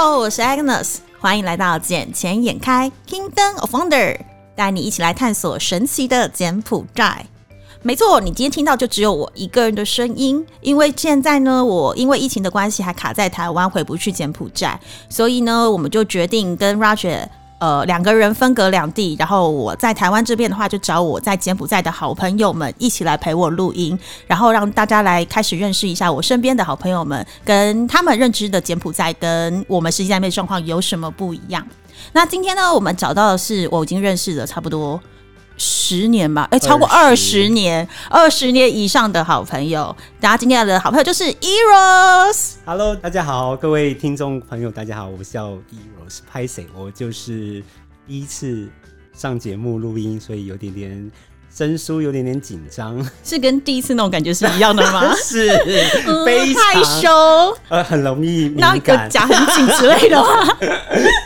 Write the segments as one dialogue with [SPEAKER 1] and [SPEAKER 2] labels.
[SPEAKER 1] Hello，我是 Agnes，欢迎来到眼前眼开 Kingdom of Wonder，带你一起来探索神奇的柬埔寨。没错，你今天听到就只有我一个人的声音，因为现在呢，我因为疫情的关系还卡在台湾，回不去柬埔寨，所以呢，我们就决定跟 Roger。呃，两个人分隔两地，然后我在台湾这边的话，就找我在柬埔寨的好朋友们一起来陪我录音，然后让大家来开始认识一下我身边的好朋友们，跟他们认知的柬埔寨跟我们实际在面状况有什么不一样。那今天呢，我们找到的是我已经认识的差不多。十年吧，哎，超过二十年，二十年以上的好朋友。大家今天的好朋友就是 Eros。
[SPEAKER 2] Hello，大家好，各位听众朋友，大家好，我叫 Eros a s 我就是第一次上节目录音，所以有点点。生疏有点点紧张，
[SPEAKER 1] 是跟第一次那种感觉是一样的吗？
[SPEAKER 2] 是，非常
[SPEAKER 1] 害羞，
[SPEAKER 2] 呃，很容易那个，
[SPEAKER 1] 夹很紧之类的吗？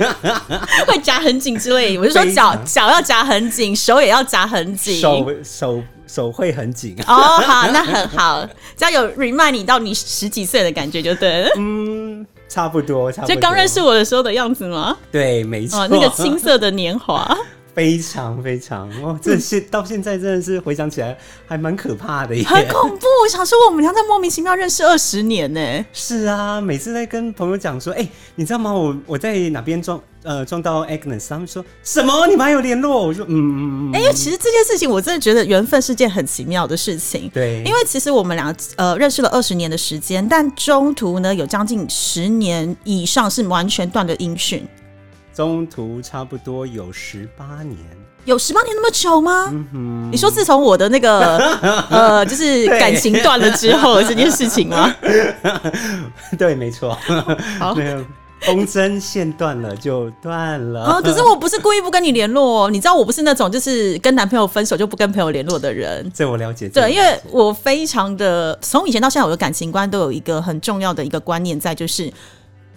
[SPEAKER 1] 会夹很紧之类，我就说脚脚要夹很紧，手也要夹很紧，
[SPEAKER 2] 手手手会很紧。
[SPEAKER 1] 哦，好，那很好，只要有 remind 你到你十几岁的感觉就对了。
[SPEAKER 2] 嗯，差不多，差不多，
[SPEAKER 1] 就刚认识我的时候的样子吗？
[SPEAKER 2] 对，没错，
[SPEAKER 1] 那个 青涩的年华。
[SPEAKER 2] 非常非常哦，这些到现在真的是回想起来还蛮可怕的，
[SPEAKER 1] 很恐怖。我想说，我们俩在莫名其妙认识二十年呢。
[SPEAKER 2] 是啊，每次在跟朋友讲说，哎，你知道吗？我我在哪边撞呃撞到 Agnes，他们说什么？你们还有联络？我说嗯嗯
[SPEAKER 1] 嗯。哎，因为其实这件事情我真的觉得缘分是件很奇妙的事情。
[SPEAKER 2] 对，
[SPEAKER 1] 因为其实我们俩呃认识了二十年的时间，但中途呢有将近十年以上是完全断了音讯。
[SPEAKER 2] 中途差不多有十八年，
[SPEAKER 1] 有十八年那么久吗？你说自从我的那个 呃，就是感情断了之后这件事情吗？
[SPEAKER 2] 对，没错。好，风筝线断了就断了。啊，
[SPEAKER 1] 可是我不是故意不跟你联络，你知道我不是那种就是跟男朋友分手就不跟朋友联络的人。
[SPEAKER 2] 这我了解。
[SPEAKER 1] 对，因为我非常的从以前到现在，我的感情观都有一个很重要的一个观念在，就是。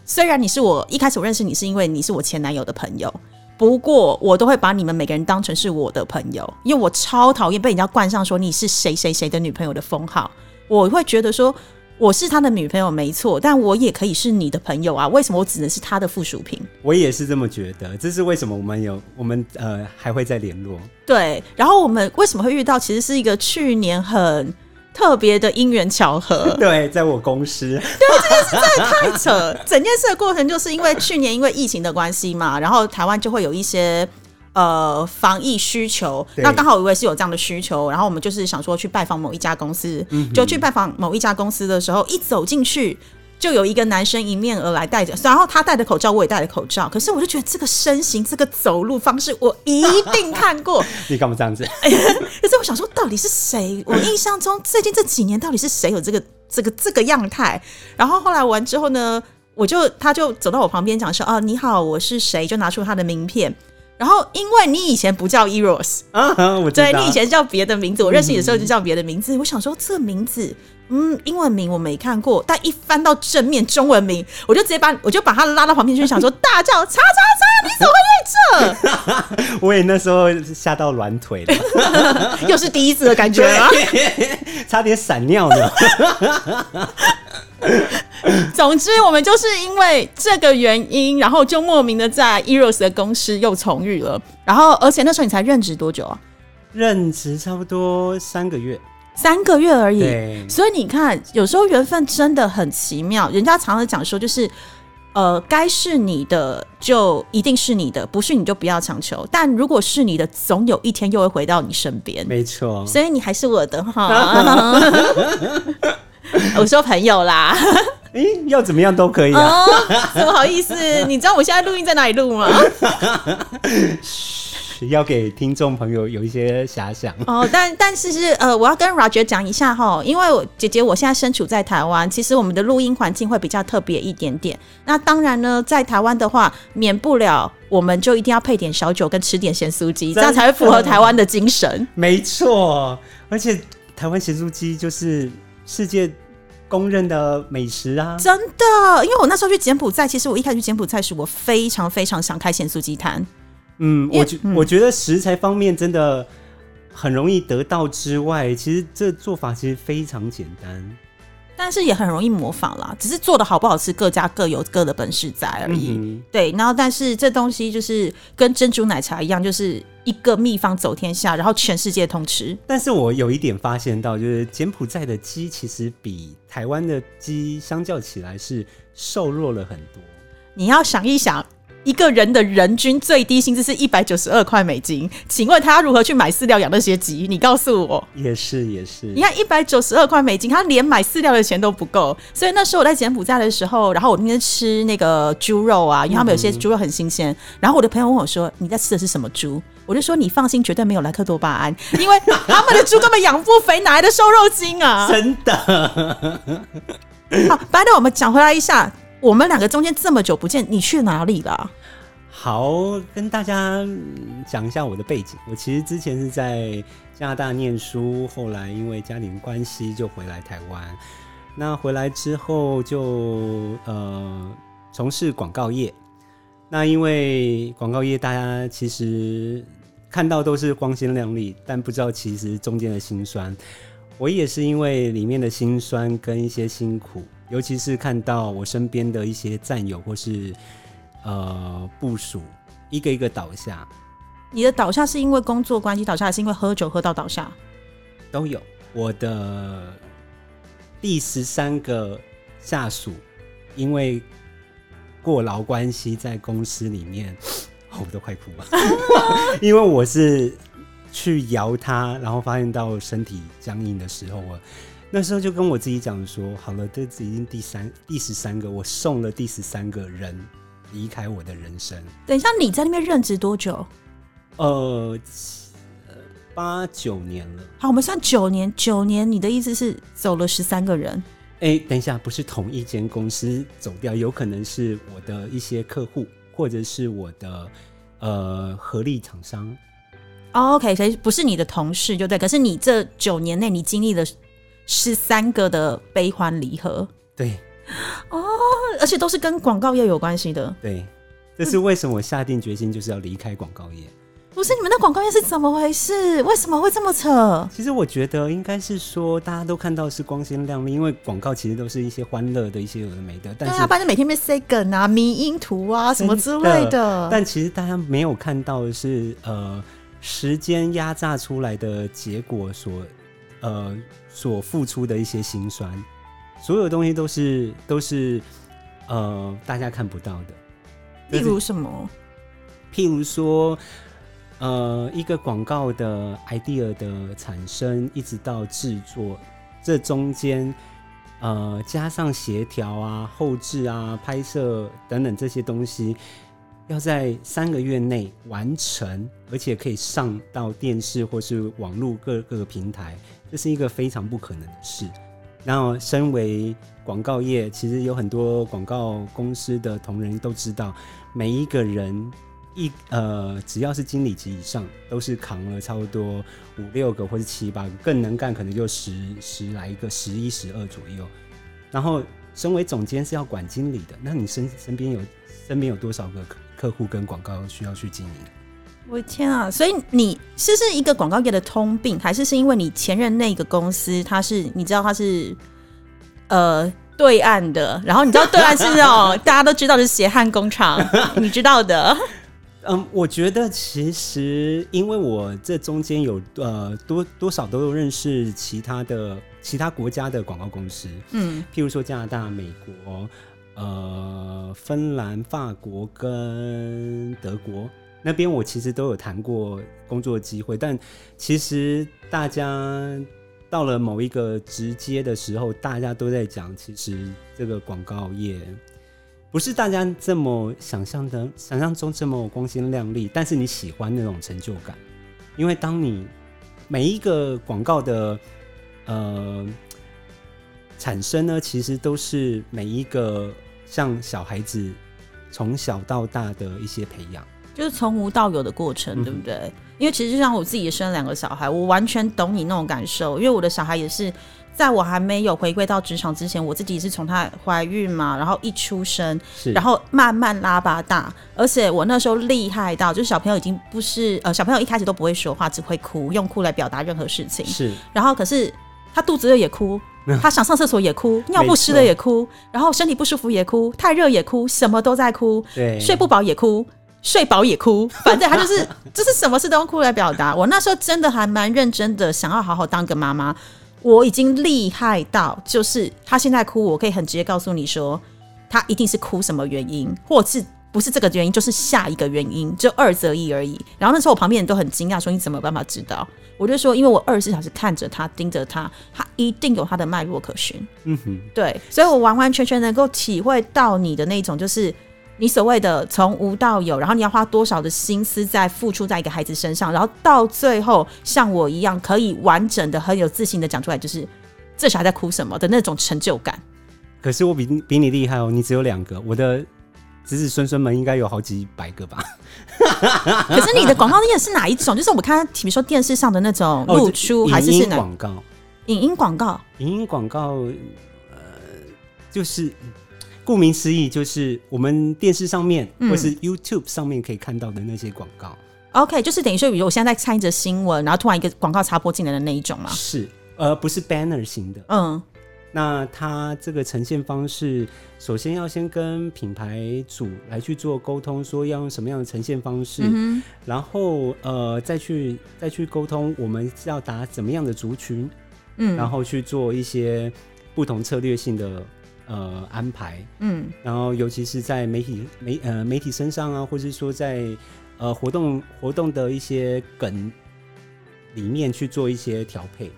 [SPEAKER 1] 虽然你是我一开始我认识你是因为你是我前男友的朋友，不过我都会把你们每个人当成是我的朋友，因为我超讨厌被人家冠上说你是谁谁谁的女朋友的封号。我会觉得说我是他的女朋友没错，但我也可以是你的朋友啊，为什么我只能是他的附属品？
[SPEAKER 2] 我也是这么觉得，这是为什么我们有我们呃还会再联络？
[SPEAKER 1] 对，然后我们为什么会遇到？其实是一个去年很。特别的因缘巧合，
[SPEAKER 2] 对，在我公司，
[SPEAKER 1] 对，这件事真的太扯。整件事的过程就是因为去年因为疫情的关系嘛，然后台湾就会有一些呃防疫需求，那刚好我也是有这样的需求，然后我们就是想说去拜访某一家公司，就去拜访某一家公司的时候，一走进去。就有一个男生迎面而来，戴着，然后他戴着口罩，我也戴着口罩。可是我就觉得这个身形、这个走路方式，我一定看过。
[SPEAKER 2] 你干嘛这样子？
[SPEAKER 1] 可是我想说，到底是谁？我印象中最近这几年，到底是谁有这个、这个、这个样态？然后后来完之后呢，我就他就走到我旁边讲说：“哦，你好，我是谁？”就拿出他的名片。然后因为你以前不叫 Eros
[SPEAKER 2] 啊，我
[SPEAKER 1] 对你以前叫别的名字，我认识你的时候就叫别的名字。我想说，这个名字。嗯，英文名我没看过，但一翻到正面中文名，我就直接把我就把他拉到旁边去，想说大叫叉叉叉，你怎么会在
[SPEAKER 2] 这？我也那时候吓到软腿了，
[SPEAKER 1] 又是第一次的感觉啊，
[SPEAKER 2] 差点闪尿呢。
[SPEAKER 1] 总之，我们就是因为这个原因，然后就莫名的在 Eros 的公司又重遇了。然后，而且那时候你才任职多久啊？
[SPEAKER 2] 任职差不多三个月。
[SPEAKER 1] 三个月而已，所以你看，有时候缘分真的很奇妙。人家常常讲说，就是呃，该是你的就一定是你的，不是你就不要强求。但如果是你的，总有一天又会回到你身边。
[SPEAKER 2] 没错，
[SPEAKER 1] 所以你还是我的哈。我说朋友啦，
[SPEAKER 2] 哎，要怎么样都可以啊。
[SPEAKER 1] 不好意思，你知道我现在录音在哪里录吗？
[SPEAKER 2] 要给听众朋友有一些遐想
[SPEAKER 1] 哦，但但是是呃，我要跟 Roger 讲一下哈，因为我姐姐我现在身处在台湾，其实我们的录音环境会比较特别一点点。那当然呢，在台湾的话，免不了我们就一定要配点小酒跟吃点咸酥鸡，这样才会符合台湾的精神。
[SPEAKER 2] 没错，而且台湾咸酥鸡就是世界公认的美食啊！
[SPEAKER 1] 真的，因为我那时候去柬埔寨，其实我一开始去柬埔寨时，我非常非常想开咸酥鸡摊。
[SPEAKER 2] 嗯，我觉我觉得食材方面真的很容易得到之外，其实这做法其实非常简单。
[SPEAKER 1] 但是也很容易模仿啦，只是做的好不好吃，各家各有各的本事在而已。
[SPEAKER 2] 嗯
[SPEAKER 1] 对，然后但是这东西就是跟珍珠奶茶一样，就是一个秘方走天下，然后全世界通吃。
[SPEAKER 2] 但是我有一点发现到，就是柬埔寨的鸡其实比台湾的鸡相较起来是瘦弱了很多。
[SPEAKER 1] 你要想一想。一个人的人均最低薪资是一百九十二块美金，请问他如何去买饲料养那些鸡？你告诉我。
[SPEAKER 2] 也是也是，
[SPEAKER 1] 你看一百九十二块美金，他连买饲料的钱都不够。所以那时候我在柬埔寨的时候，然后我那天吃那个猪肉啊，因为他们有些猪肉很新鲜。然后我的朋友问我说：“你在吃的是什么猪？”我就说：“你放心，绝对没有莱克多巴胺，因为他们的猪根本养不肥，哪来的瘦肉精啊？”
[SPEAKER 2] 真的。
[SPEAKER 1] 好，白的，我们讲回来一下，我们两个中间这么久不见，你去哪里了？
[SPEAKER 2] 好，跟大家讲一下我的背景。我其实之前是在加拿大念书，后来因为家庭关系就回来台湾。那回来之后就呃从事广告业。那因为广告业大家其实看到都是光鲜亮丽，但不知道其实中间的辛酸。我也是因为里面的辛酸跟一些辛苦，尤其是看到我身边的一些战友或是。呃，部署一个一个倒下。
[SPEAKER 1] 你的倒下是因为工作关系倒下，还是因为喝酒喝到倒下？
[SPEAKER 2] 都有。我的第十三个下属，因为过劳关系，在公司里面，我都快哭了。因为我是去摇他，然后发现到身体僵硬的时候，我那时候就跟我自己讲说：好了，这已经第三、第十三个，我送了第十三个人。离开我的人生。
[SPEAKER 1] 等一下，你在那边任职多久？
[SPEAKER 2] 呃，八九年了。
[SPEAKER 1] 好，我们算九年。九年，你的意思是走了十三个人？
[SPEAKER 2] 哎，等一下，不是同一间公司走掉，有可能是我的一些客户，或者是我的呃合力厂商。
[SPEAKER 1] 哦，OK，所以不是你的同事就对。可是你这九年内，你经历了十三个的悲欢离合。
[SPEAKER 2] 对。
[SPEAKER 1] 哦，而且都是跟广告业有关系的。
[SPEAKER 2] 对，这是为什么我下定决心就是要离开广告业。
[SPEAKER 1] 不是你们的广告业是怎么回事？为什么会这么扯？
[SPEAKER 2] 其实我觉得应该是说，大家都看到是光鲜亮丽，因为广告其实都是一些欢乐的一些有的没的。对
[SPEAKER 1] 啊，反正每天被塞梗啊、迷音图啊什么之类的。
[SPEAKER 2] 但其实大家没有看到的是，呃，时间压榨出来的结果所，呃，所付出的一些辛酸。所有东西都是都是呃大家看不到的，
[SPEAKER 1] 例如什么？
[SPEAKER 2] 譬如说，呃，一个广告的 idea 的产生，一直到制作，这中间呃加上协调啊、后置啊、拍摄等等这些东西，要在三个月内完成，而且可以上到电视或是网络各各个平台，这是一个非常不可能的事。然后，身为广告业，其实有很多广告公司的同仁都知道，每一个人一呃，只要是经理级以上，都是扛了差不多五六个或者七八个，更能干可能就十十来个，十一十二左右。然后，身为总监是要管经理的，那你身身边有身边有多少个客客户跟广告需要去经营？
[SPEAKER 1] 我的天啊！所以你是是一个广告业的通病，还是是因为你前任那个公司，它是你知道它是呃对岸的，然后你知道对岸是那种 大家都知道是血汗工厂，你知道的。
[SPEAKER 2] 嗯，我觉得其实因为我这中间有呃多多少都有认识其他的其他国家的广告公司，嗯，譬如说加拿大、美国、呃芬兰、法国跟德国。那边我其实都有谈过工作机会，但其实大家到了某一个直接的时候，大家都在讲，其实这个广告业不是大家这么想象的、想象中这么光鲜亮丽。但是你喜欢那种成就感，因为当你每一个广告的呃产生呢，其实都是每一个像小孩子从小到大的一些培养。
[SPEAKER 1] 就是从无到有的过程，对不对？因为其实就像我自己也生两个小孩，我完全懂你那种感受。因为我的小孩也是在我还没有回归到职场之前，我自己也是从她怀孕嘛，然后一出生，然后慢慢拉拔大。而且我那时候厉害到，就是小朋友已经不是呃，小朋友一开始都不会说话，只会哭，用哭来表达任何事情。
[SPEAKER 2] 是。
[SPEAKER 1] 然后可是他肚子饿也哭，他想上厕所也哭，尿不湿了也哭，然后身体不舒服也哭，太热也哭，什么都在哭，
[SPEAKER 2] 对，
[SPEAKER 1] 睡不饱也哭，睡饱也哭，反正他就是 就是什么事都用哭来表达。我那时候真的还蛮认真的，想要好好当个妈妈。我已经厉害到，就是他现在哭，我可以很直接告诉你说，他一定是哭什么原因，或是不是这个原因，就是下一个原因，就二择一而已。然后那时候我旁边人都很惊讶，说你怎么有办法知道？我就说，因为我二十四小时看着他，盯着他，他一定有他的脉络可循。
[SPEAKER 2] 嗯哼，
[SPEAKER 1] 对，所以我完完全全能够体会到你的那种，就是你所谓的从无到有，然后你要花多少的心思在付出在一个孩子身上，然后到最后像我一样可以完整的、很有自信的讲出来，就是这小孩在哭什么的那种成就感。
[SPEAKER 2] 可是我比比你厉害哦，你只有两个，我的子子孙孙们应该有好几百个吧？
[SPEAKER 1] 可是你的广告业是哪一种？就是我们看，比如说电视上的那种
[SPEAKER 2] 哦
[SPEAKER 1] 露出，
[SPEAKER 2] 这
[SPEAKER 1] 还是是哪
[SPEAKER 2] 影音广告？
[SPEAKER 1] 影音广告？
[SPEAKER 2] 影音广告，呃，就是顾名思义，就是我们电视上面、
[SPEAKER 1] 嗯
[SPEAKER 2] 或是 YouTube 上面可以看到的那些广告。
[SPEAKER 1] OK，就是等于说，比如我现在在看一则新闻，然后突然一个广告插播进来的那一种嘛。
[SPEAKER 2] 是，呃，不是 banner 型的。
[SPEAKER 1] 嗯
[SPEAKER 2] 那它这个呈现方式，首先要先跟品牌主来去做沟通，说要用什么样的呈现方式，
[SPEAKER 1] 嗯
[SPEAKER 2] 然后呃再去再去沟通我们是要打怎么样的族群，
[SPEAKER 1] 嗯，
[SPEAKER 2] 然后去做一些不同策略性的呃安排。
[SPEAKER 1] 嗯
[SPEAKER 2] 然后尤其是在媒体媒呃媒体身上啊，或是说在呃活动活动的一些梗里面去做一些调配。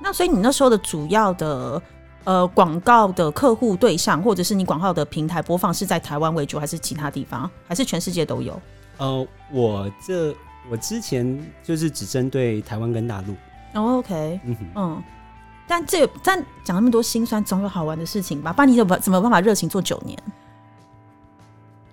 [SPEAKER 1] 那所以你那时候的主要的呃广告的客户对象，或者是你广告的平台播放是在台湾为主，还是其他地方，还是全世界都有？
[SPEAKER 2] 呃，我这我之前就是只针对台湾跟大陆，
[SPEAKER 1] 哦，OK，
[SPEAKER 2] 嗯，
[SPEAKER 1] 嗯。但这但讲那么多心酸，总有好玩的事情吧？不然你怎么怎么办法热情做九年？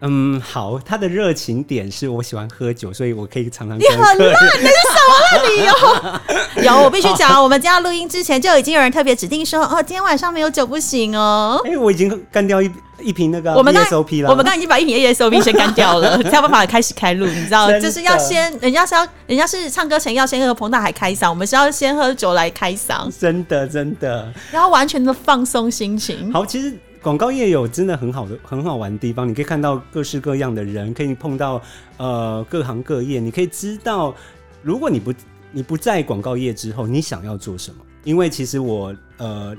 [SPEAKER 2] 嗯，好，他的热情点是我喜欢喝酒，所以我可以常常
[SPEAKER 1] 你很烂，那是什么理由？有，我必须讲，我们今天要录音之前就已经有人特别指定说，哦，今天晚上没有酒不行哦。
[SPEAKER 2] 哎、我已经干掉一一瓶那个
[SPEAKER 1] 我们刚
[SPEAKER 2] SOP 了，
[SPEAKER 1] 我们刚刚已经把一瓶 ASOP 先干掉了，才有办法开始开录，你知道，就是要先，人家是要，人家是唱歌前要先喝彭大海开嗓，我们是要先喝酒来开嗓，
[SPEAKER 2] 真的真的
[SPEAKER 1] 然后完全的放松心情。
[SPEAKER 2] 好，其实广告业有真的很好的很好玩的地方，你可以看到各式各样的人，可以碰到呃各行各业，你可以知道，如果你不你不在广告业之后，你想要做什么？因为其实我呃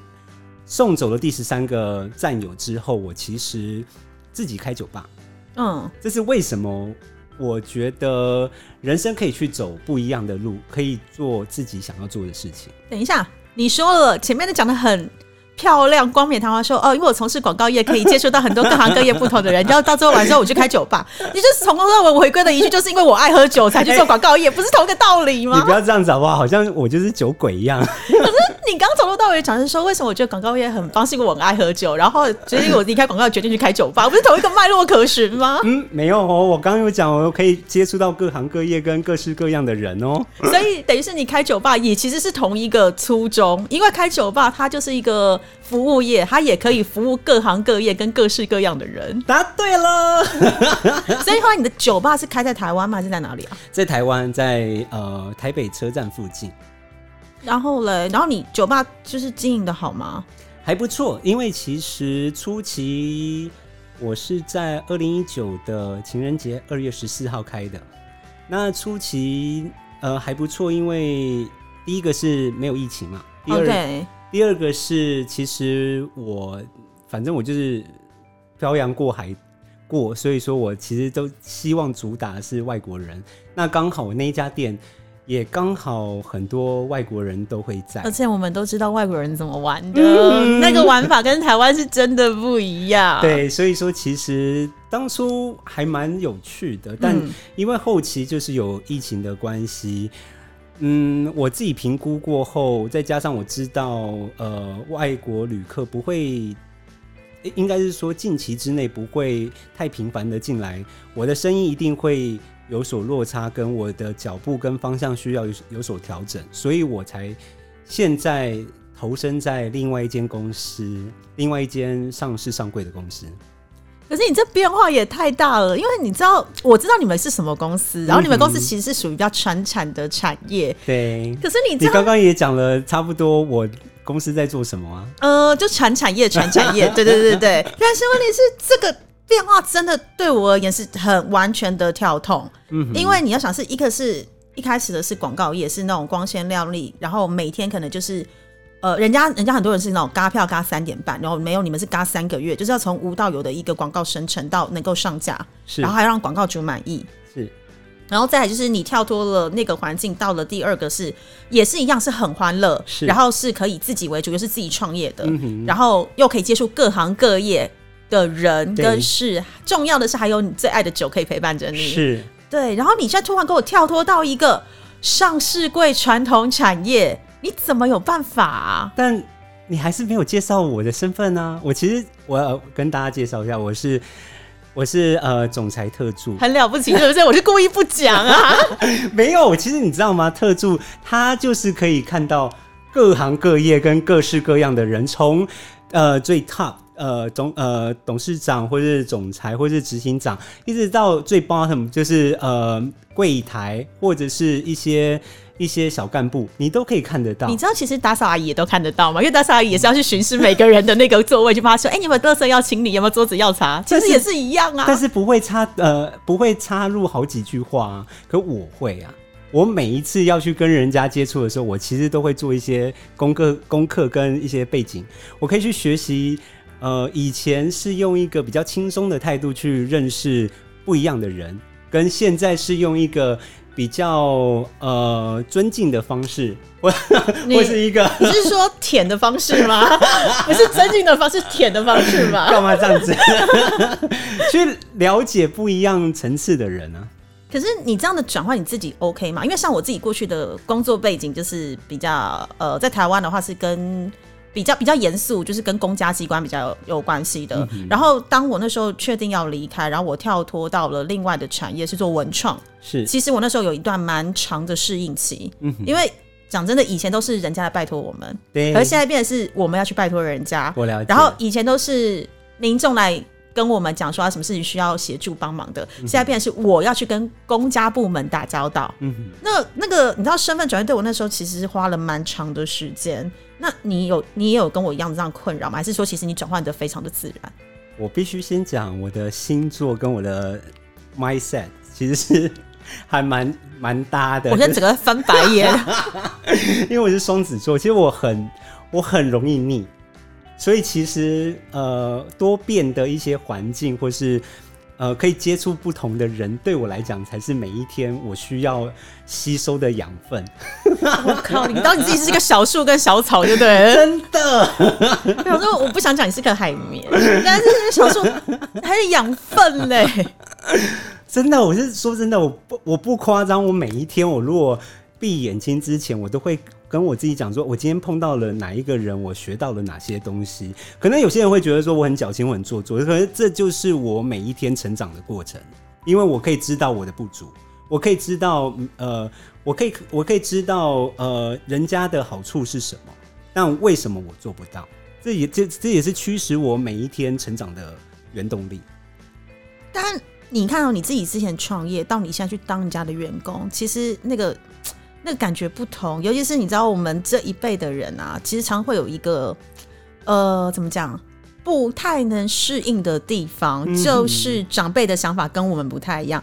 [SPEAKER 2] 送走了第十三个战友之后，我其实自己开酒吧，
[SPEAKER 1] 嗯，
[SPEAKER 2] 这是为什么？我觉得人生可以去走不一样的路，可以做自己想要做的事情。
[SPEAKER 1] 等一下，你说了前面的讲的很。漂亮、光冕堂皇说哦，因为我从事广告业，可以接触到很多各行各业不同的人。然后到最后晚上我去开酒吧，你就是从头到尾回归的一句，就是因为我爱喝酒才去做广告业，不是同一个道理吗
[SPEAKER 2] 你不？要这样子好不好？好像我就是酒鬼一样。
[SPEAKER 1] 你刚从头到尾讲是说，为什么我觉得广告业很棒，是因为我很爱喝酒，然后决定我离开广告，决定去开酒吧，不是同一个脉络可循吗？
[SPEAKER 2] 嗯，没有哦，我刚刚有讲，我可以接触到各行各业跟各式各样的人哦。
[SPEAKER 1] 所以等于是你开酒吧也其实是同一个初衷，因为开酒吧它就是一个服务业，它也可以服务各行各业跟各式各样的人。
[SPEAKER 2] 答对了，
[SPEAKER 1] 所以后来你的酒吧是开在台湾吗？还是在哪里啊？
[SPEAKER 2] 在台湾，在呃台北车站附近
[SPEAKER 1] 然后嘞，然后你酒吧就是经营的好吗？
[SPEAKER 2] 还不错，因为其实初期我是在二零一九的情人节二月十四号开的，那初期呃还不错，因为第一个是没有疫情嘛，第二、第二个是，其实我反正我就是漂洋过海过，所以说我其实都希望主打的是外国人。那刚好我那一家店也刚好很多外国人都会在
[SPEAKER 1] 而，且我们都知道外国人怎么玩的，
[SPEAKER 2] 嗯
[SPEAKER 1] 那个玩法跟台湾是真的不一样。，
[SPEAKER 2] 对，所以说其实当初还蛮有趣的，但
[SPEAKER 1] 嗯
[SPEAKER 2] 因为后期就是有疫情的关系。嗯，我自己评估过后，再加上我知道，呃，外国旅客不会，应该是说近期之内不会太频繁的进来，我的生意一定会有所落差，跟我的脚步跟方向需要有有所调整，所以我才现在投身在另外一间公司，另外一间上市上柜的公司。
[SPEAKER 1] 可是你这变化也太大了，因为你知道，我知道你们是什么公司，然后你们公司其实是属于比较传产的产业。
[SPEAKER 2] 对，
[SPEAKER 1] 可是你，
[SPEAKER 2] 你刚刚也讲了差不多我公司在做什么啊？
[SPEAKER 1] 呃，就传产业，传产业，对对对对。但是问题是，这个变化真的对我而言是很完全的跳痛。嗯，因为你要想，是一个是一开始的是广告业，是那种光鲜亮丽，然后每天可能就是呃，人家人家很多人是那种嘎票嘎三点半，然后没有你们是嘎三个月，就是要从无到有的一个广告生成到能够上架，然后还让广告主满意。
[SPEAKER 2] 是。
[SPEAKER 1] 然后再来就是你跳脱了那个环境，到了第二个是也是一样是很欢乐，
[SPEAKER 2] 是
[SPEAKER 1] 然后是可以自己为主，又是自己创业的，然后又可以接触各行各业的人跟事，重要的是还有你最爱的酒可以陪伴着你，
[SPEAKER 2] 是
[SPEAKER 1] 对。然后你现在突然给我跳脱到一个上市柜传统产业，你怎么有办法啊？
[SPEAKER 2] 但你还是没有介绍我的身份呢。我其实我要跟大家介绍一下，我是。我是呃总裁特助，
[SPEAKER 1] 很了不起，是不是？我是故意不讲啊。
[SPEAKER 2] 没有，其实你知道吗？特助他就是可以看到各行各业跟各式各样的人，从呃最 top 呃总呃董事长或者是总裁或者是执行长，一直到最 bottom 就是呃柜台或者是一些。一些小干部，你都可以看得到。
[SPEAKER 1] 你知道，其实打扫阿姨也都看得到吗？因为打扫阿姨也是要去巡视每个人的那个座位，就帮他说：“哎，你有没有垃圾要清理？有没有桌子要擦？” 其实也是一样啊。
[SPEAKER 2] 但是不会插呃，不会插入好几句话啊。可我会啊，我每一次要去跟人家接触的时候，我其实都会做一些功课、功课跟一些背景，我可以去学习。呃，以前是用一个比较轻松的态度去认识不一样的人，跟现在是用一个。比较呃尊敬的方式，或或是一个
[SPEAKER 1] 你是说舔的方式吗？不是尊敬的方式，舔的方式吗？
[SPEAKER 2] 干嘛这样子？去了解不一样层次的人啊。
[SPEAKER 1] 可是你这样的转换，你自己 OK 吗？因为像我自己过去的工作背景，就是比较呃，在台湾的话是跟。比较比较严肃，就是跟公家机关比较有有关系的。然后，当我那时候确定要离开，然后我跳脱到了另外的产业，是做文创。
[SPEAKER 2] 是，
[SPEAKER 1] 其实我那时候有一段蛮长的适应期。嗯，因为讲真的，以前都是人家来拜托我们，
[SPEAKER 2] 对，
[SPEAKER 1] 而现在变的是我们要去拜托人家。
[SPEAKER 2] 我了解。
[SPEAKER 1] 然后以前都是民众来。跟我们讲说什么事情需要协助帮忙的，现在变成是我要去跟公家部门打交道。嗯，那那个你知道身份转变对我那时候其实是花了蛮长的时间。那你有你也有跟我一样这样困扰吗？还是说其实你转换的非常的自然？
[SPEAKER 2] 我必须先讲我的星座跟我的 mindset 其实是还蛮蛮搭的。
[SPEAKER 1] 我现在整个翻白眼，
[SPEAKER 2] 因为我是双子座，其实我很我很容易腻。所以其实呃多变的一些环境，或是呃可以接触不同的人，对我来讲才是每一天我需要吸收的养分。
[SPEAKER 1] 我靠，你当你自己是一个小树跟小草，对不对？
[SPEAKER 2] 真的。
[SPEAKER 1] 有时候我不想讲你是个海绵，但是小树还是养分嘞。
[SPEAKER 2] 真的，我是说真的，我不我不夸张，我每一天我如果闭眼睛之前，我都会。跟我自己讲说，我今天碰到了哪一个人，我学到了哪些东西。可能有些人会觉得说我很矫情，我很做作，可是这就是我每一天成长的过程。因为我可以知道我的不足，我可以知道呃，我可以我可以知道呃，人家的好处是什么，但为什么我做不到？这也这这也是驱使我每一天成长的原动力。
[SPEAKER 1] 但你看到你自己之前创业，到你现在去当人家的员工，其实那个。那个感觉不同，尤其是你知道，我们这一辈的人啊，其实常会有一个，呃，怎么讲，不太能适应的地方，就是长辈的想法跟我们不太一样。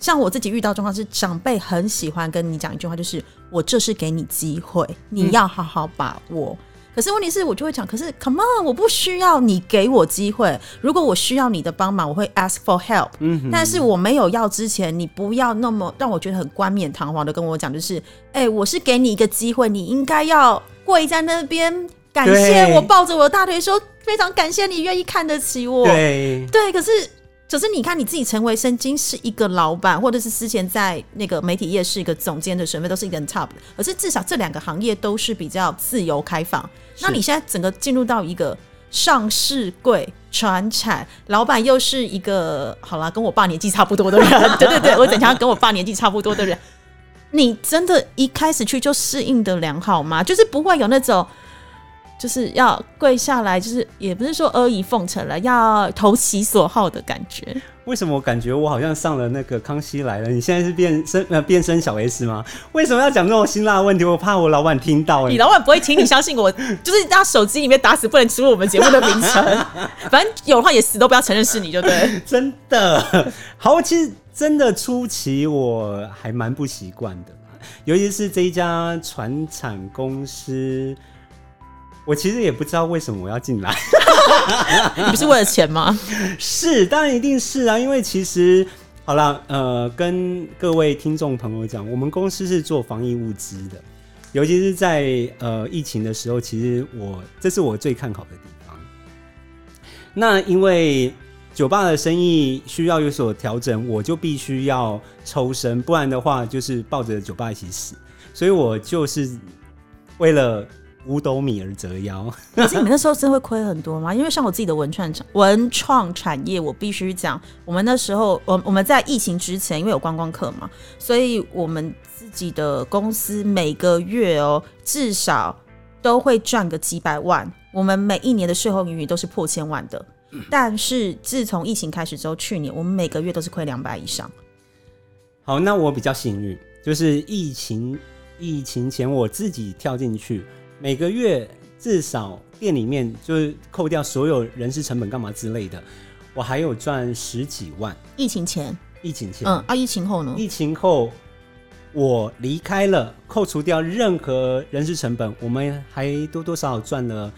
[SPEAKER 1] 像我自己遇到状况是，长辈很喜欢跟你讲一句话，就是“我这是给你机会，你要好好把握。”可是问题是我就会讲，可是 Come on，我不需要你给我机会。如果我需要你的帮忙，我会 ask for help。嗯，但是我没有要之前，你不要那么让我觉得很冠冕堂皇的跟我讲，就是，哎，我是给你一个机会，你应该要跪在那边感谢我，抱着我的大腿说非常感谢你愿意看得起我。
[SPEAKER 2] 对，
[SPEAKER 1] 对，可是。可是你看，你自己成为神经是一个老板，或者是之前在那个媒体业是一个总监的身份，都是一个 top 的。可是至少这两个行业都是比较自由开放。那你现在整个进入到一个上市柜传产，老板又是一个好啦，跟我爸年纪差不多的人。对对对，我等下跟我爸年纪差不多的人，你真的一开始去就适应的良好吗？就是不会有那种。就是要跪下来，就是也不是说阿谀奉承了，要投其所好的感觉。
[SPEAKER 2] 为什么我感觉我好像上了那个《康熙来了》？你现在是变身 呃变身小 S 吗？为什么要讲这种辛辣的问题？我怕我老板听到、欸。
[SPEAKER 1] 你老板不会听，你相信我，就是他手机里面打死不能输入我们节目的名称，反正有的话也死都不要承认是你，就对。
[SPEAKER 2] 真的好，其实真的初期我还蛮不习惯的，尤其是这一家船产公司，我其实也不知道为什么我要进来。
[SPEAKER 1] 你不是为了钱吗？
[SPEAKER 2] 是，当然一定是啊，因为其实好了，呃，跟各位听众朋友讲，我们公司是做防疫物资的，尤其是在呃疫情的时候，其实我这是我最看好的地方。那因为酒吧的生意需要有所调整，我就必须要抽身，不然的话就是抱着酒吧一起死。所以我就是为了五斗米而折腰。
[SPEAKER 1] 可是你们那时候真的会亏很多吗？因为像我自己的文创产文创产业，我必须讲，我们那时候我我们在疫情之前，因为有观光客嘛，所以我们自己的公司每个月哦，至少都会赚个几百万。我们每一年的税后盈余都是破千万的。但是自从疫情开始之后，去年我们每个月都是亏两百以上。
[SPEAKER 2] 好，那我比较幸运，就是疫情疫情前我自己跳进去，每个月至少店里面就是扣掉所有人事成本干嘛之类的，我还有赚十几万。
[SPEAKER 1] 疫情前，
[SPEAKER 2] 疫情前，
[SPEAKER 1] 嗯，啊，疫情后呢？
[SPEAKER 2] 疫情后我离开了，扣除掉任何人事成本，我们还多多少少赚了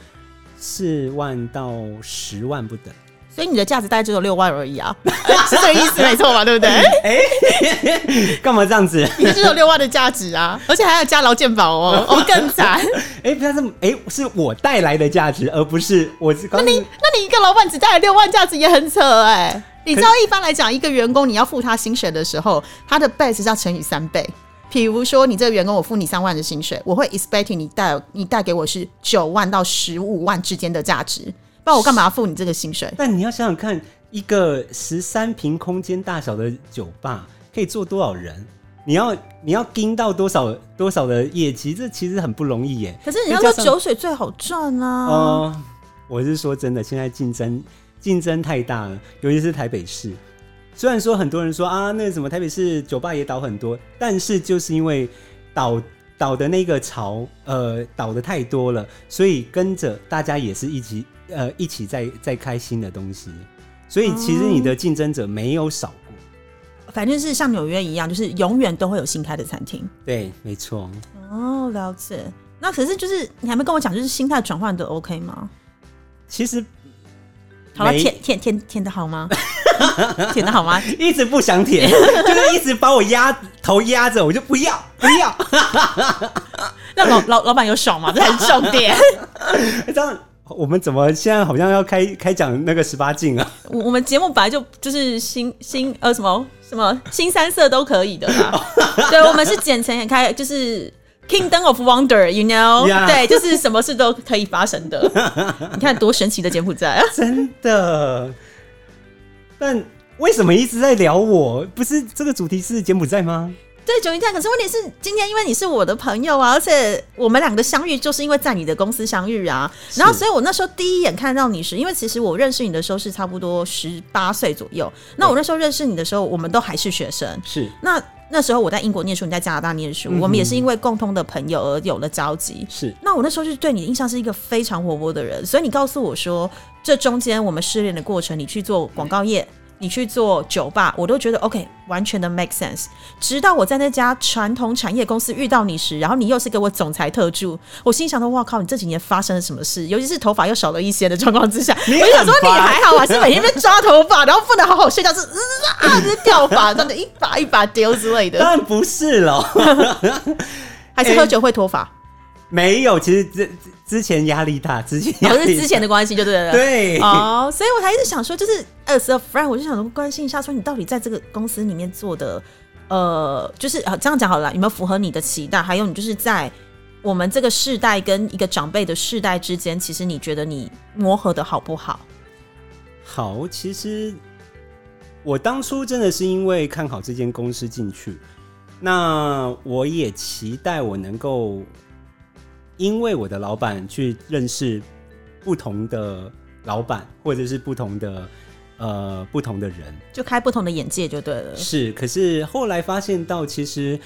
[SPEAKER 2] 四万到十万不等。
[SPEAKER 1] 所以你的价值大概只有六万而已啊，是这个意思没错吧？对不对？
[SPEAKER 2] 干嘛这样子？
[SPEAKER 1] 你只有六万的价值啊，而且还要加劳健保哦，哦更惨。
[SPEAKER 2] 哎、不要这么，哎、是我带来的价值，而不是我
[SPEAKER 1] 那你那你一个老板只带来六万价值也很扯哎、你知道一般来讲，一个员工你要付他薪水的时候，他的 base 是要乘以三倍。比如说，你这个员工我付你三万的薪水，我会 expecting 你带你带给我是九万到十五万之间的价值，不然我干嘛付你这个薪水？
[SPEAKER 2] 但你要想想看，一个十三平空间大小的酒吧可以坐多少人？你要你要盯到多少多少的业绩？这其实很不容易耶。
[SPEAKER 1] 可是你要说酒水最好赚啊，
[SPEAKER 2] 哦、我是说真的，现在竞争竞争太大了，尤其是台北市。虽然说很多人说啊，那什么台北市酒吧也倒很多，但是就是因为倒倒的那个潮，呃，倒的太多了，所以跟着大家也是一起呃一起在在开新的东西，所以其实你的竞争者没有少过。
[SPEAKER 1] 反正是像纽约一样，就是永远都会有新开的餐厅。
[SPEAKER 2] 对，没错。
[SPEAKER 1] 哦，了解。那可是就是你还没跟我讲，就是心态转换的 OK 吗？
[SPEAKER 2] 其实
[SPEAKER 1] 好了，舔舔舔舔的好吗？舔的好吗？
[SPEAKER 2] 一直不想舔，就是一直把我压头压着，我就不要不要。
[SPEAKER 1] 那老老老板有爽吗？这才是重点。
[SPEAKER 2] 这样我们怎么现在好像要开开讲那个十八禁啊？
[SPEAKER 1] 我我们节目本来就就是新新呃什么什么新三色都可以的啦。对，我们是简称也开，就是 Kingdom of Wonder，you know？、
[SPEAKER 2] Yeah
[SPEAKER 1] 对，就是什么事都可以发生的。你看多神奇的柬埔寨啊！
[SPEAKER 2] 真的。但为什么一直在聊我？不是这个主题是柬埔寨吗？
[SPEAKER 1] 对，九一站。可是问题是，今天因为你是我的朋友啊，而且我们两个相遇就是因为在你的公司相遇啊。然后，所以我那时候第一眼看到你时，因为其实我认识你的时候是差不多十八岁左右。那我那时候认识你的时候，我们都还是学生。
[SPEAKER 2] 是
[SPEAKER 1] 那那时候我在英国念书，你在加拿大念书，
[SPEAKER 2] 嗯
[SPEAKER 1] 我们也是因为共通的朋友而有了交集。
[SPEAKER 2] 是，
[SPEAKER 1] 那我那时候就对你的印象是一个非常活泼的人，所以你告诉我说，这中间我们失恋的过程，你去做广告业，你去做酒吧，我都觉得 OK，完全的 make sense。直到我在那家传统产业公司遇到你时，然后你又是给我总裁特助，我心想说，哇靠，你这几年发生了什么事？尤其是头发又少了一些的状况之下，我就想说你还好啊，是每天被抓头发，然后不能好好睡觉，是啊，就是掉发，真的一把一把丢之类的，
[SPEAKER 2] 当然不是了，
[SPEAKER 1] 还是喝酒会脱发？
[SPEAKER 2] 没有。其实之之之前压力大，之前压力
[SPEAKER 1] 可是之前的关系就对了。
[SPEAKER 2] 对
[SPEAKER 1] 哦，所以我才一直想说，就是 as a friend，我就想说关心一下，说你到底在这个公司里面做的，呃，就是呃这样讲好了，有没有符合你的期待？还有你就是在我们这个世代跟一个长辈的世代之间，其实你觉得你磨合的好不好？
[SPEAKER 2] 好，其实我当初真的是因为看好这间公司进去，那我也期待我能够因为我的老板去认识不同的老板，或者是不同的呃不同的人。
[SPEAKER 1] 就开不同的眼界就对了。
[SPEAKER 2] 是，可是后来发现到，其实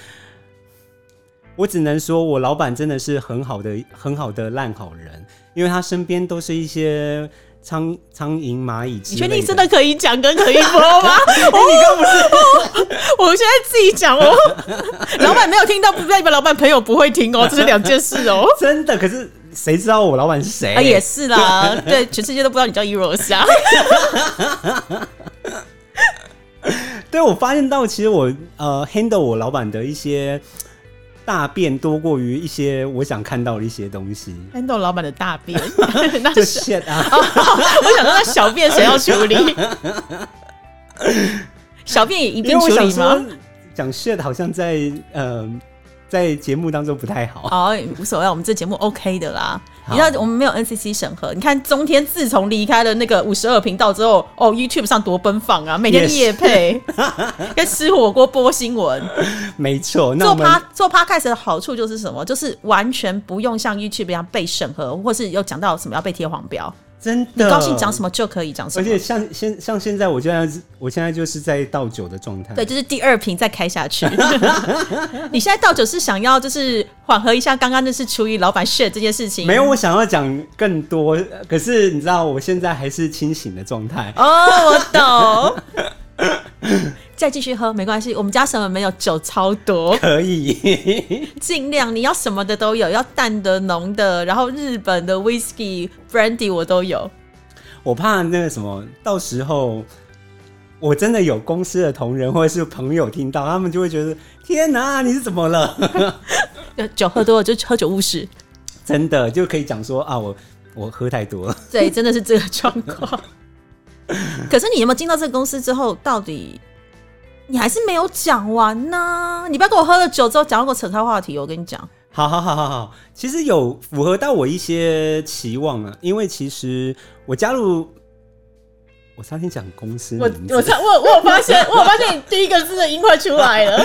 [SPEAKER 2] 我只能说我老板真的是很好的、很好的烂好人，因为他身边都是一些苍苍蝇、蚂蚁之
[SPEAKER 1] 你
[SPEAKER 2] 类
[SPEAKER 1] 确定真的可以讲跟可以播吗？
[SPEAKER 2] 哎你刚不是
[SPEAKER 1] 我现在自己讲哦，老板没有听到，不代表老板朋友不会听哦，这是两件事哦。
[SPEAKER 2] 真的？可是谁知道我老板是谁？
[SPEAKER 1] 啊，也是啦，对，全世界都不知道你叫 Eros 啊。
[SPEAKER 2] 对，我发现到其实我呃 handle 我老板的一些大便多过于一些我想看到的一些东西，
[SPEAKER 1] 看到老板的大便，那
[SPEAKER 2] 就是 shit 啊。
[SPEAKER 1] 我想说，那小便谁要处理？小便也一
[SPEAKER 2] 因为
[SPEAKER 1] 并处理吗？
[SPEAKER 2] 讲 shit 好像在呃在节目当中不太好。
[SPEAKER 1] 哦，无所谓，我们这节目 OK 的啦。你知道我们没有 NCC 审核，你看中天自从离开了那个五十二频道之后，哦，YouTube 上多奔放啊，每天夜配，跟吃火锅播新闻。
[SPEAKER 2] 没错，那
[SPEAKER 1] 做
[SPEAKER 2] 我们
[SPEAKER 1] p 做 Podcast 的好处就是什么？就是完全不用像 YouTube 一样被审核，或是有讲到什么要被贴黄标，
[SPEAKER 2] 真的
[SPEAKER 1] 你高兴讲什么就可以讲什么。
[SPEAKER 2] 而且像现像现在，我现在我现在就是在倒酒的状态。
[SPEAKER 1] 对，就是第二瓶再开下去。你现在倒酒是想要就是缓和一下刚刚那是出于老板 shit 这件事情？
[SPEAKER 2] 没有，我想要讲更多，可是你知道，我现在还是清醒的状态。
[SPEAKER 1] 哦，我懂。再继续喝没关系，我们家什么没有酒超多，
[SPEAKER 2] 可以，
[SPEAKER 1] 尽量你要什么的都有，要淡的、浓的，然后日本的 whisky、brandy 我都有。
[SPEAKER 2] 我怕那个什么，到时候我真的有公司的同仁或者是朋友听到，他们就会觉得天哪，你是怎么了？
[SPEAKER 1] 呃酒喝多了就喝酒误事，
[SPEAKER 2] 真的就可以讲说啊，我我喝太多了。
[SPEAKER 1] 对，真的是这个状况。可是你有没有进到这个公司之后，到底你还是没有讲完呢、你不要跟我喝了酒之后讲到给我扯开话题，我跟你讲。
[SPEAKER 2] 好好好好好，其实有符合到我一些期望啊，因为其实我加入，我差点讲公司
[SPEAKER 1] 我我我我有发现，我有发现你第一个字的音快出来了。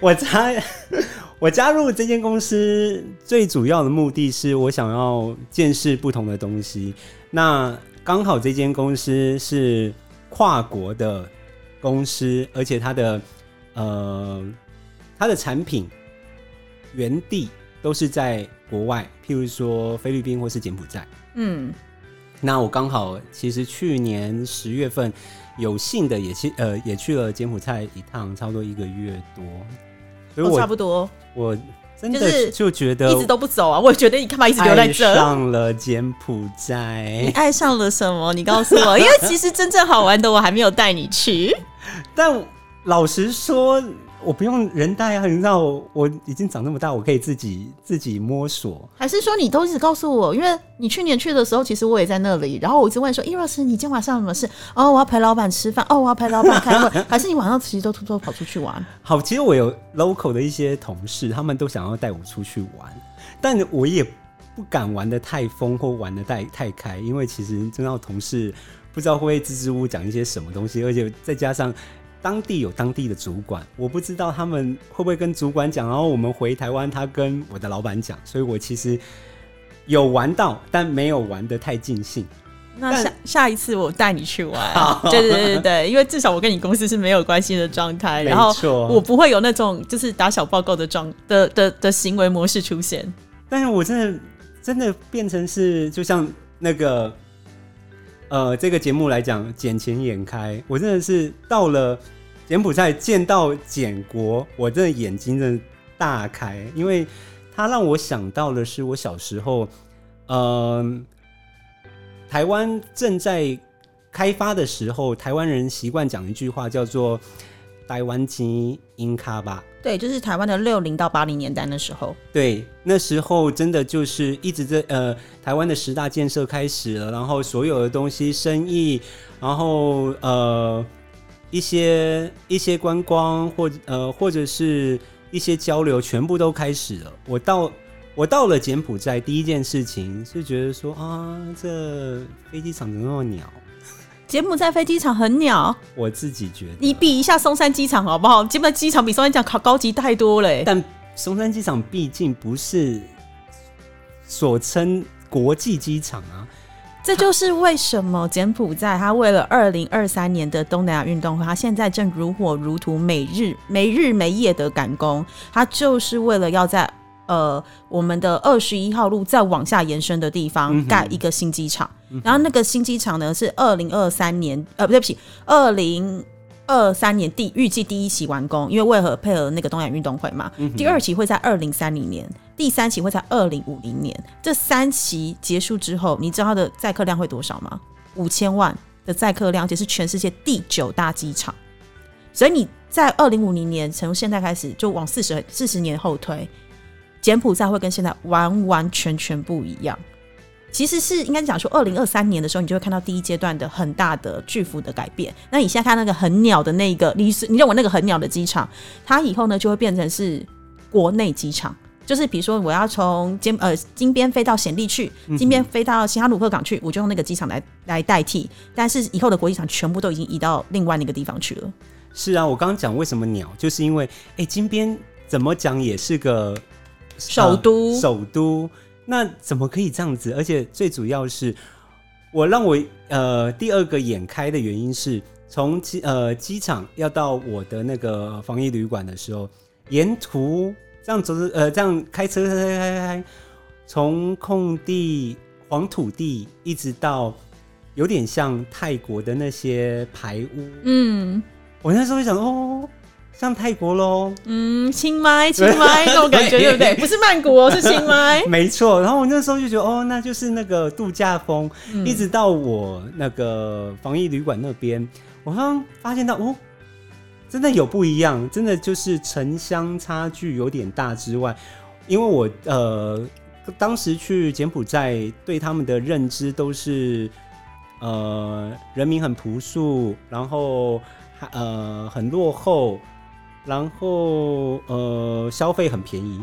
[SPEAKER 2] 我加 我加入这间公司最主要的目的是我想要见识不同的东西。那刚好这间公司是跨国的公司，而且它的呃它的产品原地都是在国外，譬如说菲律宾或是柬埔寨。
[SPEAKER 1] 嗯，
[SPEAKER 2] 那我刚好其实去年十月份有幸的也去呃也去了柬埔寨一趟，差不多一个月多，所以
[SPEAKER 1] 我
[SPEAKER 2] 我、
[SPEAKER 1] 差不多。
[SPEAKER 2] 我真
[SPEAKER 1] 就是
[SPEAKER 2] 就觉得
[SPEAKER 1] 一直都不走啊。我也觉得你干嘛一直留在
[SPEAKER 2] 爱
[SPEAKER 1] 这？
[SPEAKER 2] 上了柬埔寨你，
[SPEAKER 1] 爱上了什么？你告诉我，因为其实真正好玩的我还没有带你去。
[SPEAKER 2] 但老实说，我不用人带啊，你知道我我已经长那么大，我可以自己自己摸索。
[SPEAKER 1] 还是说你都一直告诉我？因为你去年去的时候，其实我也在那里，然后我一直问说：“伊若斯，你今天晚上有什么事？哦，我要陪老板吃饭。哦，我要陪老板开会。还是你晚上其实都偷偷跑出去玩？
[SPEAKER 2] 好，其实我有 local 的一些同事，他们都想要带我出去玩，但我也不敢玩的太疯或玩的太太开，因为其实真要同事不知道会不会支支吾吾讲一些什么东西，而且再加上当地有当地的主管，我不知道他们会不会跟主管讲，然后我们回台湾，他跟我的老板讲，所以我其实有玩到，但没有玩的太尽兴。
[SPEAKER 1] 那下下一次我带你去玩。对对对对对，因为至少我跟你公司是没有关系的状态，然后我不会有那种就是打小报告的状的的的行为模式出现。
[SPEAKER 2] 但是我真的真的变成是，就像那个呃，这个节目来讲，捡钱眼开，我真的是到了柬埔寨见到柬国，我真的眼睛真的大开，因为它让我想到的是我小时候，嗯、台湾正在开发的时候，台湾人习惯讲一句话叫做“台湾基因卡吧”。
[SPEAKER 1] 对，就是台湾的六零到八零年代那时候，
[SPEAKER 2] 对，那时候真的就是一直在呃，台湾的十大建设开始了，然后所有的东西，生意，然后呃一些一些观光或呃或者是一些交流，全部都开始了。我到我到了柬埔寨，第一件事情是觉得说啊，这飞机场怎么那么鸟？
[SPEAKER 1] 柬埔寨飞机场很鸟，
[SPEAKER 2] 我自己觉得，
[SPEAKER 1] 你比一下松山机场好不好？柬埔寨机场比松山机场高高级太多了、欸。
[SPEAKER 2] 但松山机场毕竟不是所称国际机场啊，
[SPEAKER 1] 这就是为什么柬埔寨他为了二零二三年的东南亚运动会，他现在正如火如荼，每日没日没夜的赶工，他就是为了要在呃我们的二十一号路再往下延伸的地方盖一个新机场，然后那个新机场呢是二零二三年呃不对不起，二零。二三年第预计第一期完工，因为为何配合那个东亚运动会嘛，第二期会在二零三零年，第三期会在二零五零年。这三期结束之后，你知道它的载客量会多少吗？五千万的载客量，而且是全世界第九大机场。所以你在二零五零年从现在开始就往四十四十年后推，柬埔寨会跟现在完完全全不一样。其实是应该讲说，二零二三年的时候，你就会看到第一阶段的很大的巨幅的改变。那你现在看那个很鸟的那个，你是你认为那个很鸟的机场，它以后呢就会变成是国内机场，就是比如说我要从金呃金边飞到暹粒去，金边飞到西哈努克港去，我就用那个机场来来代替。但是以后的国际场全部都已经移到另外那个地方去了。
[SPEAKER 2] 是啊，我刚刚讲为什么鸟，就是因为哎，金边怎么讲也是个
[SPEAKER 1] 首都
[SPEAKER 2] 呃首都，那怎么可以这样子？而且最主要是，我让我呃第二个眼开的原因是，从机呃机场要到我的那个防疫旅馆的时候，沿途这样走着呃这样开车开开开从空地黄土地一直到有点像泰国的那些排屋，
[SPEAKER 1] 嗯
[SPEAKER 2] 我那时候就想哦，像泰国喽，
[SPEAKER 1] 嗯，清迈清迈 那种感觉，对不对？不是曼谷哦，是清迈。
[SPEAKER 2] 没错。然后我那时候就觉得哦，那就是那个度假风，
[SPEAKER 1] 嗯
[SPEAKER 2] 一直到我那个防疫旅馆那边，我好像发现到哦，真的有不一样，真的就是城乡差距有点大之外，因为我呃当时去柬埔寨，对他们的认知都是呃人民很朴素，然后还呃很落后，然后呃消费很便宜，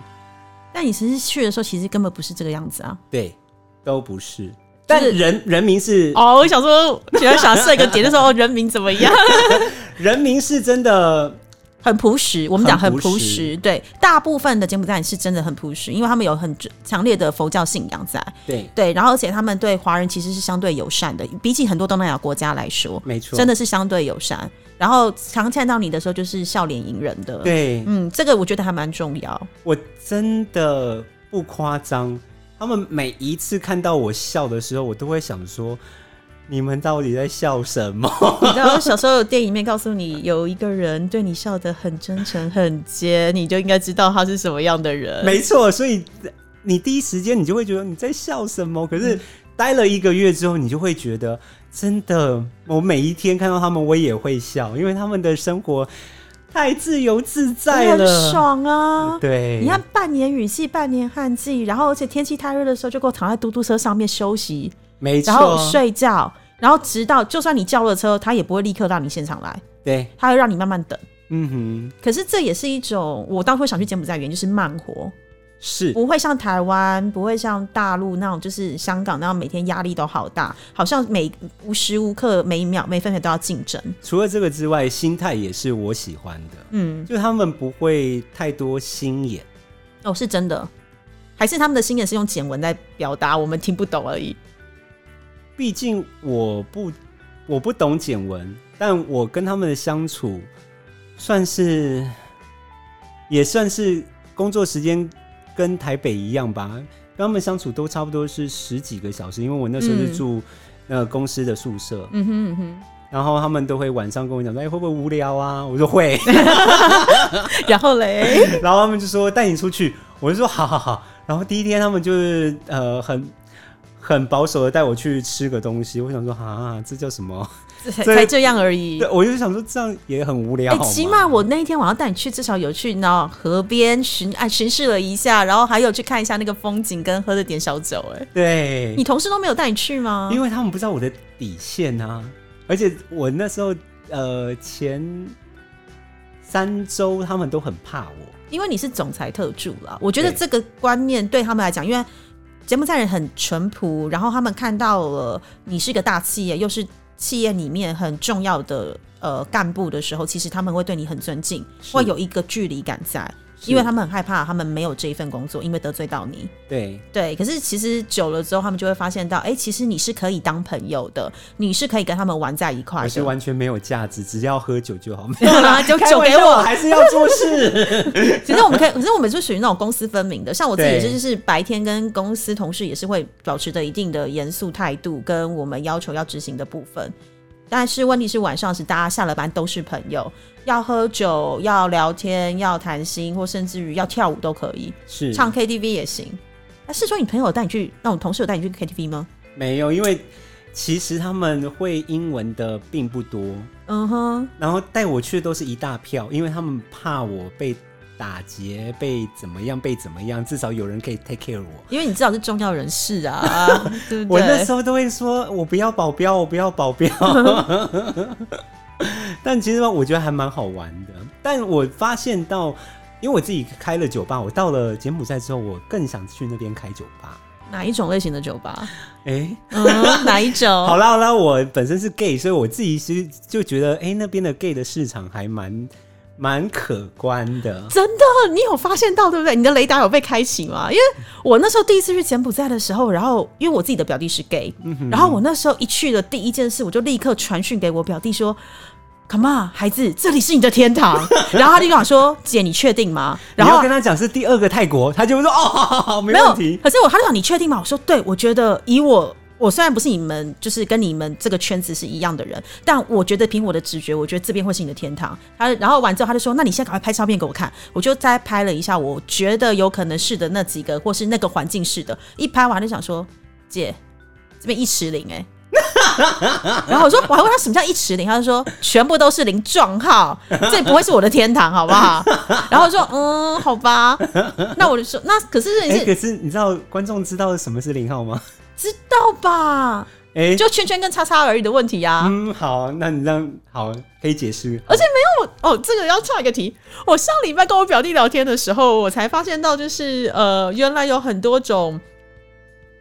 [SPEAKER 1] 但你其实去的时候，其实根本不是这个样子啊。
[SPEAKER 2] 对，都不是。但人人民是
[SPEAKER 1] 哦，我想说，觉得想设一个点，就说哦，人民怎么样？
[SPEAKER 2] 人民是真的
[SPEAKER 1] 很朴实，我们讲很
[SPEAKER 2] 很朴实。
[SPEAKER 1] 对，大部分的柬埔寨人是真的很朴实，因为他们有很强烈的佛教信仰在。
[SPEAKER 2] 对，
[SPEAKER 1] 对，然后而且他们对华人其实是相对友善的，比起很多东南亚国家来说，
[SPEAKER 2] 没错，
[SPEAKER 1] 真的是相对友善。然后常见到你的时候，就是笑脸迎人的。，
[SPEAKER 2] 对
[SPEAKER 1] 嗯，这个我觉得还蛮重要。
[SPEAKER 2] 我真的不夸张。他们每一次看到我笑的时候，我都会想说：你们到底在笑什么？
[SPEAKER 1] 你知道小时候有电影里面告诉你，有一个人对你笑得很真诚、很尖，你就应该知道他是什么样的人。
[SPEAKER 2] 没错，所以你第一时间你就会觉得你在笑什么。可是待了一个月之后，你就会觉得真的，我每一天看到他们，我也会笑，因为他们的生活太自由自在
[SPEAKER 1] 很
[SPEAKER 2] 了。
[SPEAKER 1] 爽啊！
[SPEAKER 2] 对，
[SPEAKER 1] 你看半年雨季，半年旱季，然后而且天气太热的时候，就给我躺在嘟嘟车上面休息，
[SPEAKER 2] 没错，
[SPEAKER 1] 然后睡觉，然后直到就算你叫了车，他也不会立刻让你现场来，
[SPEAKER 2] 对，
[SPEAKER 1] 他会让你慢慢等。
[SPEAKER 2] 嗯哼。
[SPEAKER 1] 可是这也是一种我当初会想去柬埔寨的原因，就是慢活，
[SPEAKER 2] 是。
[SPEAKER 1] 不会像台湾，不会像大陆那种，就是香港那样每天压力都好大，好像每无时无刻每一秒每分每都要竞争。
[SPEAKER 2] 除了这个之外，心态也是我喜欢的，
[SPEAKER 1] 嗯，
[SPEAKER 2] 就他们不会太多心眼。
[SPEAKER 1] 哦，是真的，还是他们的心眼是用简文在表达，我们听不懂而已。
[SPEAKER 2] 毕竟我不我不懂简文，但我跟他们的相处算是也算是工作时间跟台北一样吧，跟他们相处都差不多是十几个小时，因为我那时候是
[SPEAKER 1] 嗯。
[SPEAKER 2] 住呃公司的宿舍，
[SPEAKER 1] 嗯哼嗯哼，
[SPEAKER 2] 然后他们都会晚上跟我讲说，哎、会不会无聊啊？我说会，
[SPEAKER 1] 然后嘞，
[SPEAKER 2] 然后他们就说带你出去，我就说好好好。然后第一天他们就是呃很很保守的带我去吃个东西，我想说啊，这叫什么？
[SPEAKER 1] 才
[SPEAKER 2] 这
[SPEAKER 1] 才这样而已
[SPEAKER 2] 对，。我就想说这样也很无聊
[SPEAKER 1] 哎。起码我那一天晚上带你去，至少有去那河边巡哎巡视了一下，然后还有去看一下那个风景，跟喝了点小酒、哎，
[SPEAKER 2] 对
[SPEAKER 1] 你，同事都没有带你去吗？
[SPEAKER 2] 因为他们不知道我的底线啊，而且我那时候呃前三周他们都很怕我。
[SPEAKER 1] 因为你是总裁特助啦，我觉得这个观念对他们来讲，因为柬埔寨人很淳朴，然后他们看到了你是个大企业，又是企业里面很重要的呃干部的时候，其实他们会对你很尊敬，会有一个距离感在。因为他们很害怕他们没有这一份工作，因为得罪到你。
[SPEAKER 2] 对
[SPEAKER 1] 对，可是其实久了之后，他们就会发现到，哎、其实你是可以当朋友的，你是可以跟他们玩在一块
[SPEAKER 2] 而是
[SPEAKER 1] 的。
[SPEAKER 2] 完全没有价值，只要喝酒就好。
[SPEAKER 1] 就
[SPEAKER 2] 开
[SPEAKER 1] 酒给我
[SPEAKER 2] 还是要做事。
[SPEAKER 1] 其实我们可以，可是我们是属于那种公私分明的。像我自己就是白天跟公司同事也是会保持着一定的严肃态度，跟我们要求要执行的部分。但是问题是晚上是大家下了班都是朋友，要喝酒、要聊天、要谈心，或甚至于要跳舞都可以，
[SPEAKER 2] 是
[SPEAKER 1] 唱 KTV 也行。那是说你朋友有带你去，那我同事有带你去 KTV 吗？
[SPEAKER 2] 没有，因为其实他们会英文的并不多，
[SPEAKER 1] 嗯哼，
[SPEAKER 2] 然后带我去的都是一大票，因为他们怕我被打劫、被怎么样、被怎么样，至少有人可以 take care 我。
[SPEAKER 1] 因为你至少是重要人士啊，对不对我？
[SPEAKER 2] 那时候都会说，我不要保镖，我不要保镖。但其实我觉得还蛮好玩的。但我发现到，因为我自己开了酒吧，我到了柬埔寨之后，我更想去那边开酒吧。
[SPEAKER 1] 哪一种类型的酒吧？
[SPEAKER 2] 哎、
[SPEAKER 1] 嗯，哪一种？
[SPEAKER 2] 好啦好啦，我本身是 gay，所以我自己其实就觉得，哎、那边的 gay 的市场还蛮蛮可观的。
[SPEAKER 1] 真的，你有发现到对不对？你的雷达有被开启吗？因为我那时候第一次去柬埔寨的时候，然后因为我自己的表弟是 gay，、然后我那时候一去的第一件事，我就立刻传讯给我表弟说。Come on，孩子，这里是你的天堂。然后他就跟我说：“姐，你确定吗？”然后
[SPEAKER 2] 跟他讲是第二个泰国，他就会说哦，好好好，没问题。，
[SPEAKER 1] 可是我他就讲：“你确定吗？”我说：“对，我觉得以我。”我虽然不是你们，就是跟你们这个圈子是一样的人，但我觉得凭我的直觉，我觉得这边会是你的天堂。他然后完之后，他就说：“那你现在赶快拍照片给我看。”我就再拍了一下，我觉得有可能是的那几个，或是那个环境是的。一拍完就想说：“姐，这边一尺零哎。” 然后我说，我还问他什么叫一尺零，他就说全部都是零撞号，这不会是我的天堂，好不好？然后我说，嗯，好吧。那我就说，那可是
[SPEAKER 2] 可是你知道观众知道什么是零号吗？
[SPEAKER 1] 知道吧？
[SPEAKER 2] 哎、
[SPEAKER 1] 就圈圈跟叉叉而已的问题啊。
[SPEAKER 2] 嗯，好，那你这样好可以解释。
[SPEAKER 1] 而且没有哦，这个要岔一个题。我上礼拜跟我表弟聊天的时候，我才发现到，就是呃，原来有很多种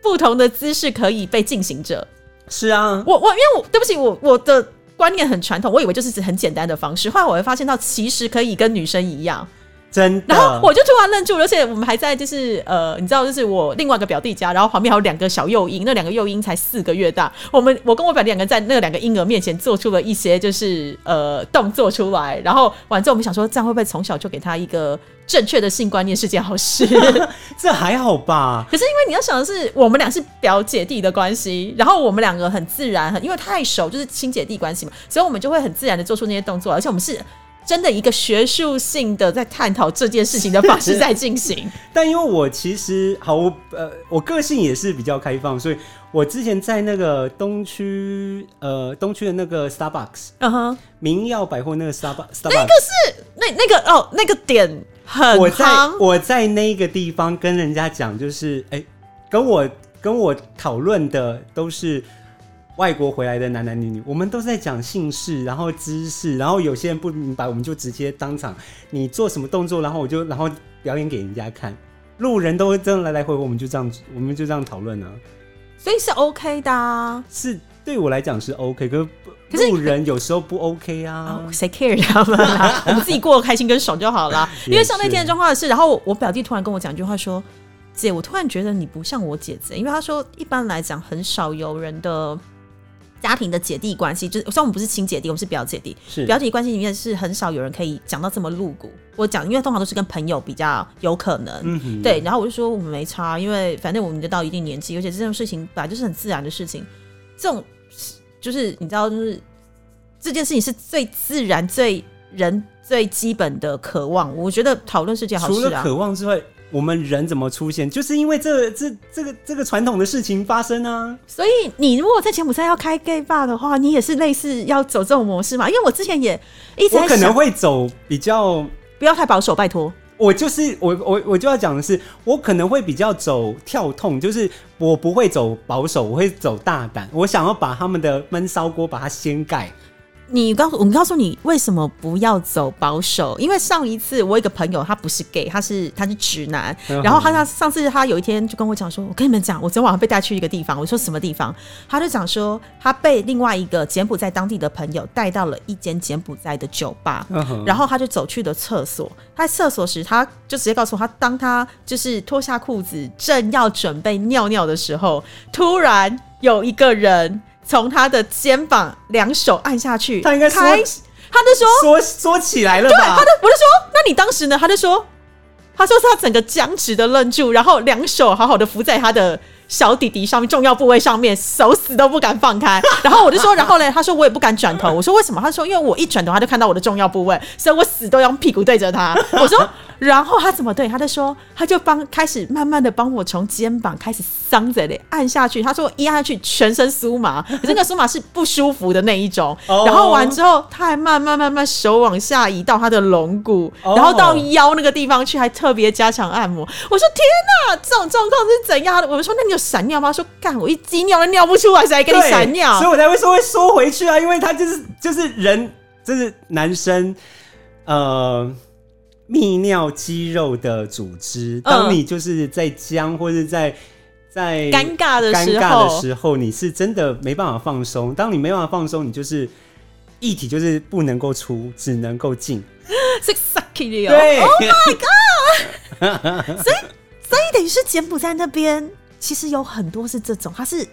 [SPEAKER 1] 不同的姿势可以被进行着。
[SPEAKER 2] 是啊，
[SPEAKER 1] 我我因为我对不起，我我的观念很传统，我以为就是指很简单的方式，后来我会发现到其实可以跟女生一样。
[SPEAKER 2] 真的。
[SPEAKER 1] 然后我就突然愣住了，而且我们还在就是呃，你知道，就是我另外一个表弟家，然后旁边还有两个小幼婴，那两个幼婴才四个月大。我们我跟我表弟两个在那两个婴儿面前做出了一些就是呃动作出来，然后完之后我们想说，这样会不会从小就给他一个正确的性观念是件好事？
[SPEAKER 2] 这还好吧？
[SPEAKER 1] 可是因为你要想的是，我们俩是表姐弟的关系，然后我们两个很自然，很因为太熟，就是亲姐弟关系嘛，所以我们就会很自然的做出那些动作，而且我们是真的一个学术性的在探讨这件事情的方式在进行。
[SPEAKER 2] 但因为我其实好，我呃，我个性也是比较开放，所以我之前在那个东区呃东区的那个 Starbucks
[SPEAKER 1] 嗯哼，
[SPEAKER 2] 明耀百货那个 Starbucks
[SPEAKER 1] 那个是那那个哦，那个点很
[SPEAKER 2] 我在，我在那个地方跟人家讲，就是哎、跟我跟我讨论的都是外国回来的男男女女，我们都在讲姓氏，然后知识，然后有些人不明白，我们就直接当场你做什么动作，然后我就然后表演给人家看，路人都这样来来回回，我们就这样我们就这样讨论呢，
[SPEAKER 1] 所以是 OK 的啊。
[SPEAKER 2] 是对我来讲是 OK，可是
[SPEAKER 1] 可是
[SPEAKER 2] 路人有时候不 OK 啊
[SPEAKER 1] 哦，谁 care 他们啦？我们自己过得开心跟爽就好啦。因为像那天的状况是，然后我表弟突然跟我讲一句话说：“姐，我突然觉得你不像我姐姐，因为他说一般来讲很少有人的家庭的姐弟关系，就是虽然我们不是亲姐弟，我们是表姐弟，
[SPEAKER 2] 是
[SPEAKER 1] 表姐关系里面是很少有人可以讲到这么露骨。我讲，因为通常都是跟朋友比较有可能。
[SPEAKER 2] 嗯，
[SPEAKER 1] 对，然后我就说我们没差，因为反正我们就到一定年纪，而且这种事情本来就是很自然的事情。这种就是你知道，就是这件事情是最自然、最人最基本的渴望。我觉得讨论是件好事啊。
[SPEAKER 2] 除了渴望之外，我们人怎么出现，就是因为这这这个这个传统的事情发生啊。
[SPEAKER 1] 所以你如果在柬埔寨要开 gay bar 的话，你也是类似要走这种模式嘛？因为我之前也一直
[SPEAKER 2] 我可能会走比较，
[SPEAKER 1] 不要太保守，拜托。
[SPEAKER 2] 我就是我我我就要讲的是，我可能会比较走跳痛，就是我不会走保守，我会走大胆，我想要把他们的闷烧锅把它掀盖。
[SPEAKER 1] 你告诉我，告诉你为什么不要走保守？因为上一次我有一个朋友，他不是 gay，他是他是直男，
[SPEAKER 2] 嗯
[SPEAKER 1] 然后他上上次他有一天就跟我讲说，我跟你们讲，我昨天晚上被带去一个地方，我说什么地方？他就讲说他被另外一个柬埔寨当地的朋友带到了一间柬埔寨的酒吧，
[SPEAKER 2] 嗯
[SPEAKER 1] 然后他就走去了厕所。他在厕所时，他就直接告诉我，他当他就是脱下裤子正要准备尿尿的时候，突然有一个人从他的肩膀两手按下去，
[SPEAKER 2] 他应该说
[SPEAKER 1] 开始他就说，
[SPEAKER 2] 缩缩起来了
[SPEAKER 1] 对，
[SPEAKER 2] 吧
[SPEAKER 1] 他？就我就说，那你当时呢？他就说，他说他整个僵直的愣住，然后两手好好的扶在他的小弟弟上面重要部位上面，手死都不敢放开。然后我就说，然后嘞？他说我也不敢转头。我说为什么？他说因为我一转头他就看到我的重要部位，所以我死都用屁股对着他。我说，然后他怎么对？他就说，他就帮开始慢慢的帮我从肩膀开始伤着嘞按下去。他说一按下去全身酥麻，可是那个酥麻是不舒服的那一种。
[SPEAKER 2] 哦
[SPEAKER 1] 然后完之后，他还慢慢慢慢手往下移到他的龙骨，
[SPEAKER 2] 哦
[SPEAKER 1] 然后到腰那个地方去，还特别加强按摩。我说天哪，这种状况是怎样的？我说那你有闪尿吗？说干，我一鸡尿都尿不出来，谁还给你闪尿
[SPEAKER 2] 所以？我才会说会缩回去啊，因为他就是就是人，就是男生，呃。泌尿肌肉的组织，当你就是在僵或者在在
[SPEAKER 1] 嗯尴尬的
[SPEAKER 2] 尴
[SPEAKER 1] 时
[SPEAKER 2] 尬的
[SPEAKER 1] 候，
[SPEAKER 2] 时候，你是真的没办法放松。当你没办法放松，你就是液体就是不能够出，只能够进。
[SPEAKER 1] 是 sucky 的哦。
[SPEAKER 2] 对，
[SPEAKER 1] 所以等于是柬埔寨那边其实有很多是这种，他是。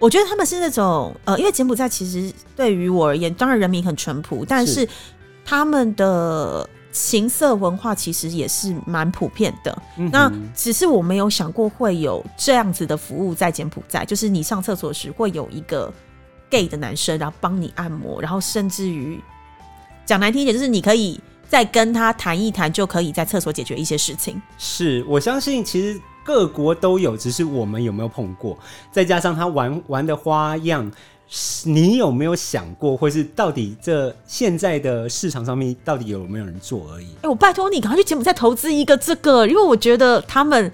[SPEAKER 1] 我觉得他们是那种呃，因为柬埔寨其实对于我而言，当然人民很淳朴，但是
[SPEAKER 2] 是
[SPEAKER 1] 他们的情色文化其实也是蛮普遍的。
[SPEAKER 2] 嗯
[SPEAKER 1] 那只是我没有想过会有这样子的服务在柬埔寨，就是你上厕所时会有一个 gay 的男生，然后帮你按摩，然后甚至于讲难听一点，就是你可以再跟他谈一谈，就可以在厕所解决一些事情。
[SPEAKER 2] 是我相信，其实各国都有，只是我们有没有碰过，再加上他玩玩的花样。你有没有想过，或是到底这现在的市场上面到底有没有人做而已？
[SPEAKER 1] 哎、我拜托你赶快去柬埔寨投资一个这个，因为我觉得他们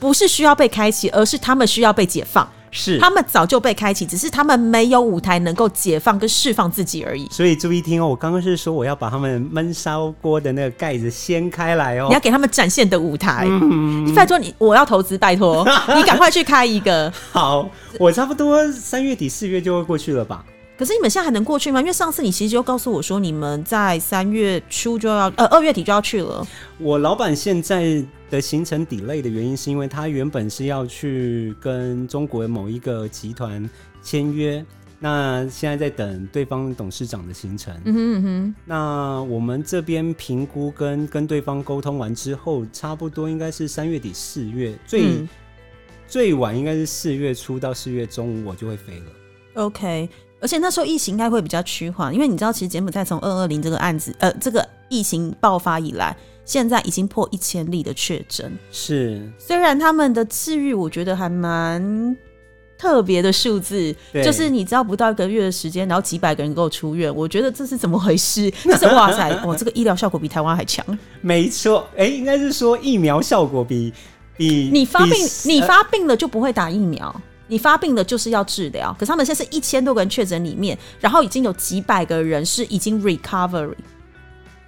[SPEAKER 1] 不是需要被开启，而是他们需要被解放。
[SPEAKER 2] 是，
[SPEAKER 1] 他们早就被开启，只是他们没有舞台能够解放跟释放自己而已。
[SPEAKER 2] 所以注意听哦，我刚刚是说我要把他们焖烧锅的那个盖子掀开来哦
[SPEAKER 1] 你要。给他们展现的舞台。
[SPEAKER 2] 嗯
[SPEAKER 1] 拜托你，我要投资，拜托 你赶快去开一个。
[SPEAKER 2] 好，我差不多三月底四月就会过去了吧？
[SPEAKER 1] 可是你们现在还能过去吗？因为上次你其实就告诉我说，你们在三月初就要，呃，二月底就要去了。
[SPEAKER 2] 我老板现在的行程 delay 的原因，是因为他原本是要去跟中国某一个集团签约，那现在在等对方董事长的行程。
[SPEAKER 1] 嗯哼嗯哼，
[SPEAKER 2] 那我们这边评估跟跟对方沟通完之后，差不多应该是三月底四月，最、
[SPEAKER 1] 嗯
[SPEAKER 2] 最晚应该是四月初到四月中，我就会飞了。
[SPEAKER 1] OK。而且那时候疫情应该会比较趋缓，因为你知道，其实柬埔寨从二二零这个案子，呃，这个疫情爆发以来，现在已经破一千例的确诊。
[SPEAKER 2] 是，
[SPEAKER 1] 虽然他们的治愈，我觉得还蛮特别的数字，就是你知道不到一个月的时间，然后几百个人够出院，我觉得这是怎么回事？就是哇塞，哇，这个医疗效果比台湾还强。
[SPEAKER 2] 没错，哎、应该是说疫苗效果比比
[SPEAKER 1] 你发病，你发病了就不会打疫苗。你发病了就是要治疗，可是他们现在是一千多个人确诊里面，然后已经有几百个人是已经 recovery，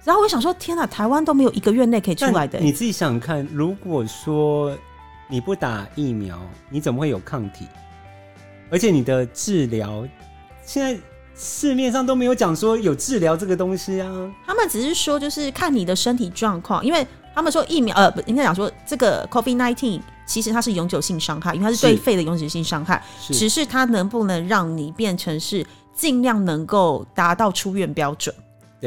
[SPEAKER 1] 然后我想说，天哪，台湾都没有一个月内可以出来的、
[SPEAKER 2] 你自己想想看，如果说你不打疫苗，你怎么会有抗体？而且你的治疗，现在市面上都没有讲说有治疗这个东西啊。
[SPEAKER 1] 他们只是说，就是看你的身体状况，因为他们说疫苗，呃，不应该讲说这个 COVID nineteen 其实它是永久性伤害，因为它是对
[SPEAKER 2] 是
[SPEAKER 1] 肺的永久性伤害，
[SPEAKER 2] 是
[SPEAKER 1] 只是它能不能让你变成是尽量能够达到出院标准。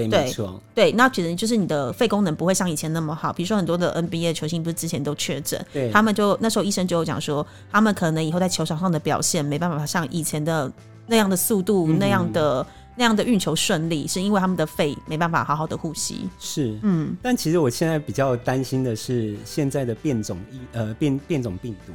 [SPEAKER 2] 对，没错，
[SPEAKER 1] 对，那可能就是你的肺功能不会像以前那么好。比如说很多的 NBA 球星不是之前都确诊，
[SPEAKER 2] 对，
[SPEAKER 1] 他们就那时候医生就有讲说，他们可能以后在球场上的表现没办法像以前的那样的速度、
[SPEAKER 2] 嗯
[SPEAKER 1] 那样的那样的运球顺利，是因为他们的肺没办法好好的呼吸。
[SPEAKER 2] 是。
[SPEAKER 1] 嗯，
[SPEAKER 2] 但其实我现在比较担心的是现在的变种疫呃变变种病毒，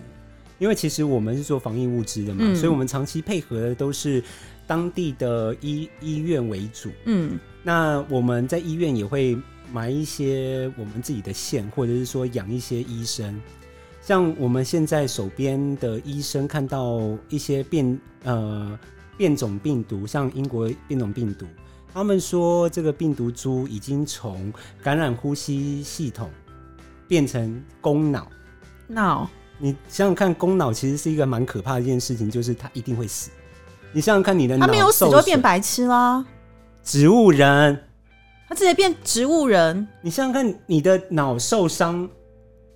[SPEAKER 2] 因为其实我们是做防疫物资的嘛，
[SPEAKER 1] 嗯
[SPEAKER 2] 所以我们长期配合的都是当地的医医院为主。
[SPEAKER 1] 嗯
[SPEAKER 2] 那我们在医院也会买一些我们自己的线，或者是说养一些医生。像我们现在手边的医生看到一些变呃变种病毒，像英国变种病毒，他们说这个病毒株已经从感染呼吸系统变成公脑。
[SPEAKER 1] 脑
[SPEAKER 2] 你想想看，公脑其实是一个蛮可怕的一件事情，就是它一定会死。你想想看，你的脑
[SPEAKER 1] 他没有死就变白痴啦，
[SPEAKER 2] 植物人，
[SPEAKER 1] 他直接变植物人。
[SPEAKER 2] 你想想看，你的脑受伤，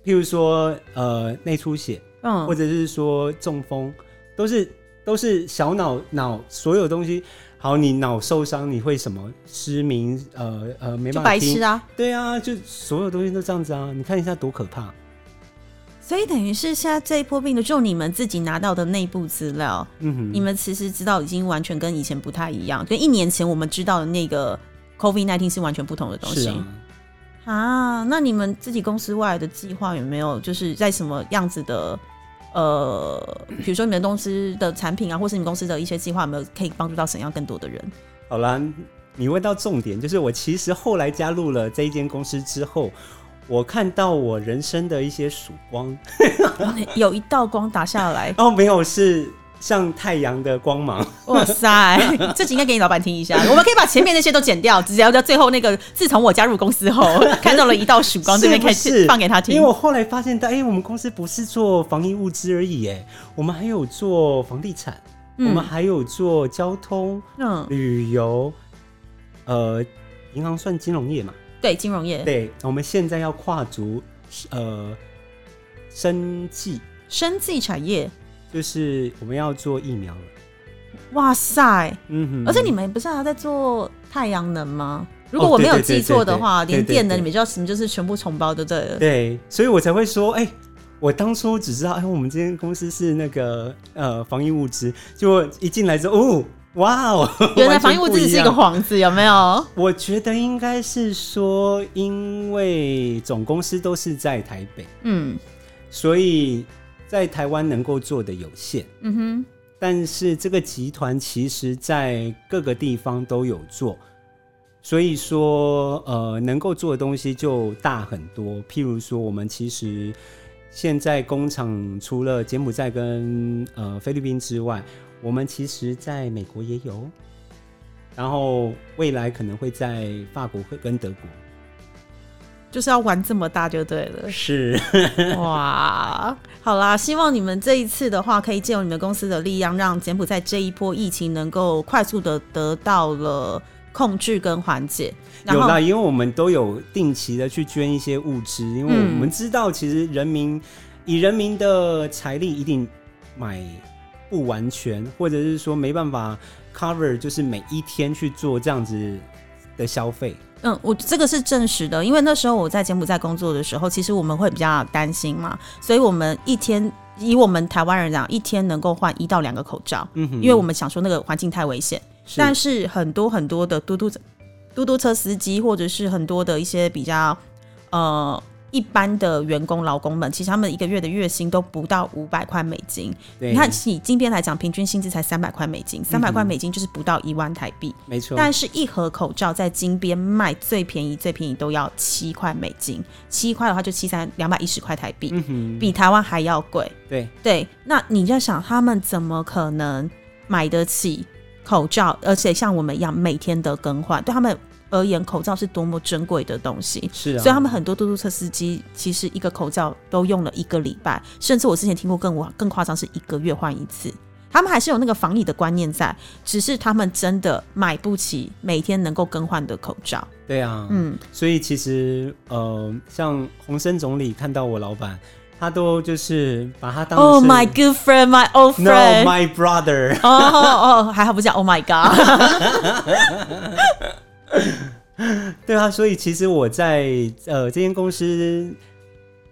[SPEAKER 2] 譬如说呃内出血，
[SPEAKER 1] 嗯
[SPEAKER 2] 或，者是说中风，都是都是小脑脑所有东西。好，你脑受伤，你会什么失明？呃呃，没办法听。
[SPEAKER 1] 白痴啊。
[SPEAKER 2] 对啊，就所有东西都这样子啊！你看一下多可怕。
[SPEAKER 1] 所以等于是现在这一波病毒，就你们自己拿到的内部资料，
[SPEAKER 2] 嗯哼，
[SPEAKER 1] 你们其实知道已经完全跟以前不太一样，跟一年前我们知道的那个 COVID nineteen 是完全不同的东西。
[SPEAKER 2] 啊。
[SPEAKER 1] 那你们自己公司外的计划有没有就是在什么样子的？呃，比如说你们公司的产品啊，或是你们公司的一些计划，有没有可以帮助到怎样更多的人？
[SPEAKER 2] 好啦，你问到重点，就是我其实后来加入了这一间公司之后，我看到我人生的一些曙光。
[SPEAKER 1] 有一道光打下来，
[SPEAKER 2] 哦，没有，是像太阳的光芒。
[SPEAKER 1] 哇塞！这集应该给你老板听一下。我们可以把前面那些都剪掉，只要在最后那个，自从我加入公司后，看到了一道曙光，这边可以
[SPEAKER 2] 是不是
[SPEAKER 1] 放给他听。
[SPEAKER 2] 因为我后来发现到，哎、我们公司不是做防疫物资而已，哎，我们还有做房地产，
[SPEAKER 1] 嗯
[SPEAKER 2] 我们还有做交通、
[SPEAKER 1] 嗯，
[SPEAKER 2] 旅游，呃，银行算金融业嘛？
[SPEAKER 1] 对，金融业、
[SPEAKER 2] 对，我们现在要跨足呃生技，
[SPEAKER 1] 生技产业，
[SPEAKER 2] 就是我们要做疫苗了。
[SPEAKER 1] 哇塞！
[SPEAKER 2] 嗯哼，
[SPEAKER 1] 而且你们不是还在做太阳能吗？如果我没有记错的话，连电能你们就要什么就是全部重包，对不对了？
[SPEAKER 2] 对，所以我才会说，哎、我当初只知道，哎，我们这间公司是那个呃防疫物资，结果一进来之后，哦，哇哦，
[SPEAKER 1] 原来防疫物资是一个。幌子，有没有？
[SPEAKER 2] 我觉得应该是说，因为总公司都是在台北，
[SPEAKER 1] 嗯
[SPEAKER 2] 所以在台湾能够做的有限。
[SPEAKER 1] 嗯哼，
[SPEAKER 2] 但是这个集团其实在各个地方都有做，所以说呃能够做的东西就大很多。譬如说，我们其实现在工厂除了柬埔寨跟呃菲律宾之外，我们其实在美国也有，然后未来可能会在法国会跟德国。
[SPEAKER 1] 就是要玩这么大就对了。
[SPEAKER 2] 是，
[SPEAKER 1] 哇，好啦，希望你们这一次的话，可以借用你们公司的力量，让柬埔寨这一波疫情能够快速的得到了控制跟缓解。
[SPEAKER 2] 有啦，因为我们都有定期的去捐一些物资，因为
[SPEAKER 1] 嗯
[SPEAKER 2] 我们知道，其实人民以人民的财力一定买不完全，或者是说没办法 cover，就是每一天去做这样子的消费。
[SPEAKER 1] 嗯，我这个是证实的，因为那时候我在柬埔寨工作的时候，其实我们会比较担心嘛，所以我们一天以我们台湾人讲，一天能够换一到两个口罩，
[SPEAKER 2] 嗯哼，
[SPEAKER 1] 因为我们想说那个环境太危险。
[SPEAKER 2] 是
[SPEAKER 1] 但是很多很多的嘟嘟嘟嘟车司机，或者是很多的一些比较呃一般的员工劳工们，其实他们一个月的月薪都不到五百块美金。
[SPEAKER 2] 对
[SPEAKER 1] 你看，以金边来讲，平均薪资才三百块美金，三百块
[SPEAKER 2] 嗯
[SPEAKER 1] 美金就是不到一万台币。
[SPEAKER 2] 没错，
[SPEAKER 1] 但是，一盒口罩在金边卖最便宜，最便宜都要七块美金，七块的话就七三两百一十块台币，
[SPEAKER 2] 嗯，
[SPEAKER 1] 比台湾还要贵。
[SPEAKER 2] 对，
[SPEAKER 1] 对，那你在想，他们怎么可能买得起口罩？而且像我们一样每天的更换，对他们而言，口罩是多么珍贵的东西。
[SPEAKER 2] 是啊，
[SPEAKER 1] 所以他们很多嘟嘟车司机其实一个口罩都用了一个礼拜，甚至我之前听过更夸更夸张，是一个月换一次。他们还是有那个防疫的观念在，只是他们真的买不起每天能够更换的口罩。
[SPEAKER 2] 对啊，
[SPEAKER 1] 嗯，
[SPEAKER 2] 所以其实呃，像洪森总理看到我老板，他都就是把他当
[SPEAKER 1] Oh
[SPEAKER 2] 是
[SPEAKER 1] my good friend, my old friend。
[SPEAKER 2] my brother。
[SPEAKER 1] 哦哦，还好不叫 Oh my God。
[SPEAKER 2] 对啊，所以其实我在呃这间公司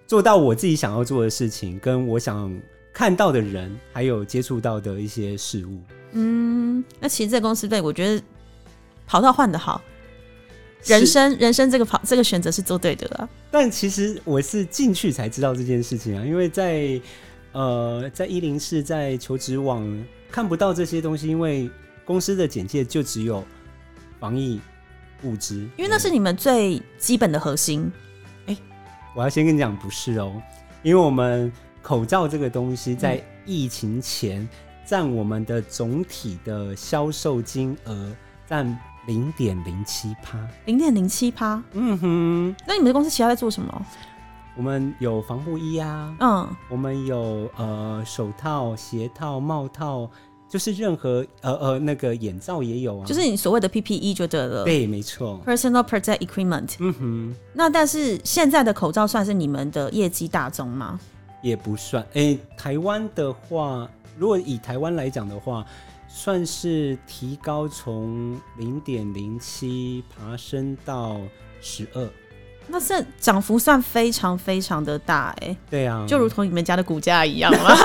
[SPEAKER 2] 做到我自己想要做的事情，跟我想看到的人，还有接触到的一些事物。
[SPEAKER 1] 嗯，那其实这公司对我觉得跑道换的好，人生人生这个跑这个选择是做对的了。
[SPEAKER 2] 但其实我是进去才知道这件事情啊，因为在呃在一零四在求职网看不到这些东西，因为公司的简介就只有防疫物资，
[SPEAKER 1] 因为那是你们最基本的核心。
[SPEAKER 2] 我要先跟你讲，不是哦，因为我们口罩这个东西在
[SPEAKER 1] 嗯
[SPEAKER 2] 疫情前占我们的总体的销售金额占零点零七趴。
[SPEAKER 1] 零点零七趴。
[SPEAKER 2] 嗯哼，
[SPEAKER 1] 那你们的公司其他在做什么？
[SPEAKER 2] 我们有防护衣啊，
[SPEAKER 1] 嗯，
[SPEAKER 2] 我们有呃手套、鞋套、帽套，就是任何呃呃那个眼罩也有啊。
[SPEAKER 1] 就是你所谓的 PPE 就得了。
[SPEAKER 2] 对，没错。
[SPEAKER 1] Personal Protect Equipment。
[SPEAKER 2] 嗯哼，
[SPEAKER 1] 那但是现在的口罩算是你们的业绩大宗吗？
[SPEAKER 2] 也不算。诶、台湾的话，如果以台湾来讲的话，算是提高从零点零七爬升到十二。
[SPEAKER 1] 那算涨幅算非常非常的大哎、
[SPEAKER 2] 对啊，
[SPEAKER 1] 就如同你们家的股价一样 了？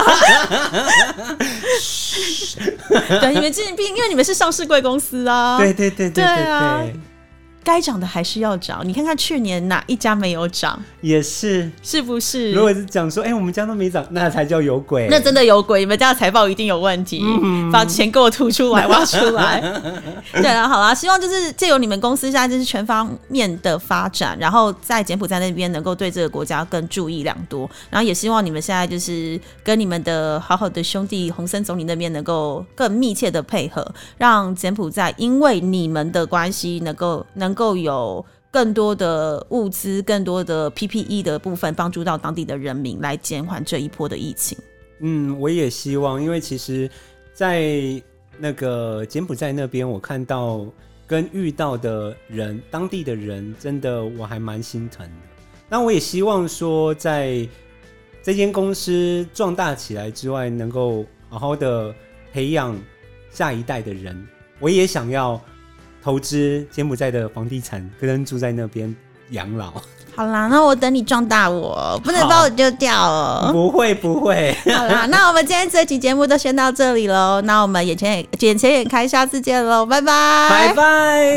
[SPEAKER 1] 对，你们这毕竟因为你们是上市贵公司啊，
[SPEAKER 2] 对对对对
[SPEAKER 1] 啊
[SPEAKER 2] 对，
[SPEAKER 1] 该涨的还是要涨。你看看去年哪一家没有涨，
[SPEAKER 2] 也是。
[SPEAKER 1] 是不是？
[SPEAKER 2] 如果是讲说，哎、我们家都没涨，那才叫有鬼。
[SPEAKER 1] 那真的有鬼，你们家的财报一定有问题，把钱给我吐出来，挖出来。对了，好啦，希望就是借由你们公司现在就是全方面的发展，然后在柬埔寨那边能够对这个国家更注意良多，然后也希望你们现在就是跟你们的好好的兄弟洪森总理那边能够更密切的配合，让柬埔寨因为你们的关系能够能能够有。更多的物资、更多的 PPE 的部分，帮助到当地的人民来减缓这一波的疫情。
[SPEAKER 2] 嗯，我也希望，因为其实，在那个柬埔寨那边，我看到跟遇到的人，当地的人，真的我还蛮心疼的。那我也希望说，在这间公司壮大起来之外，能够好好的培养下一代的人。我也想要投资柬埔寨的房地产，跟住在那边养老。
[SPEAKER 1] 好啦，那我等你壮大我，不能把我丢掉哦。
[SPEAKER 2] 不会，不会。
[SPEAKER 1] 好啦，那我们今天这期节目就先到这里喽。那我们眼前眼前眼开，下次见喽，拜拜，
[SPEAKER 2] 拜拜。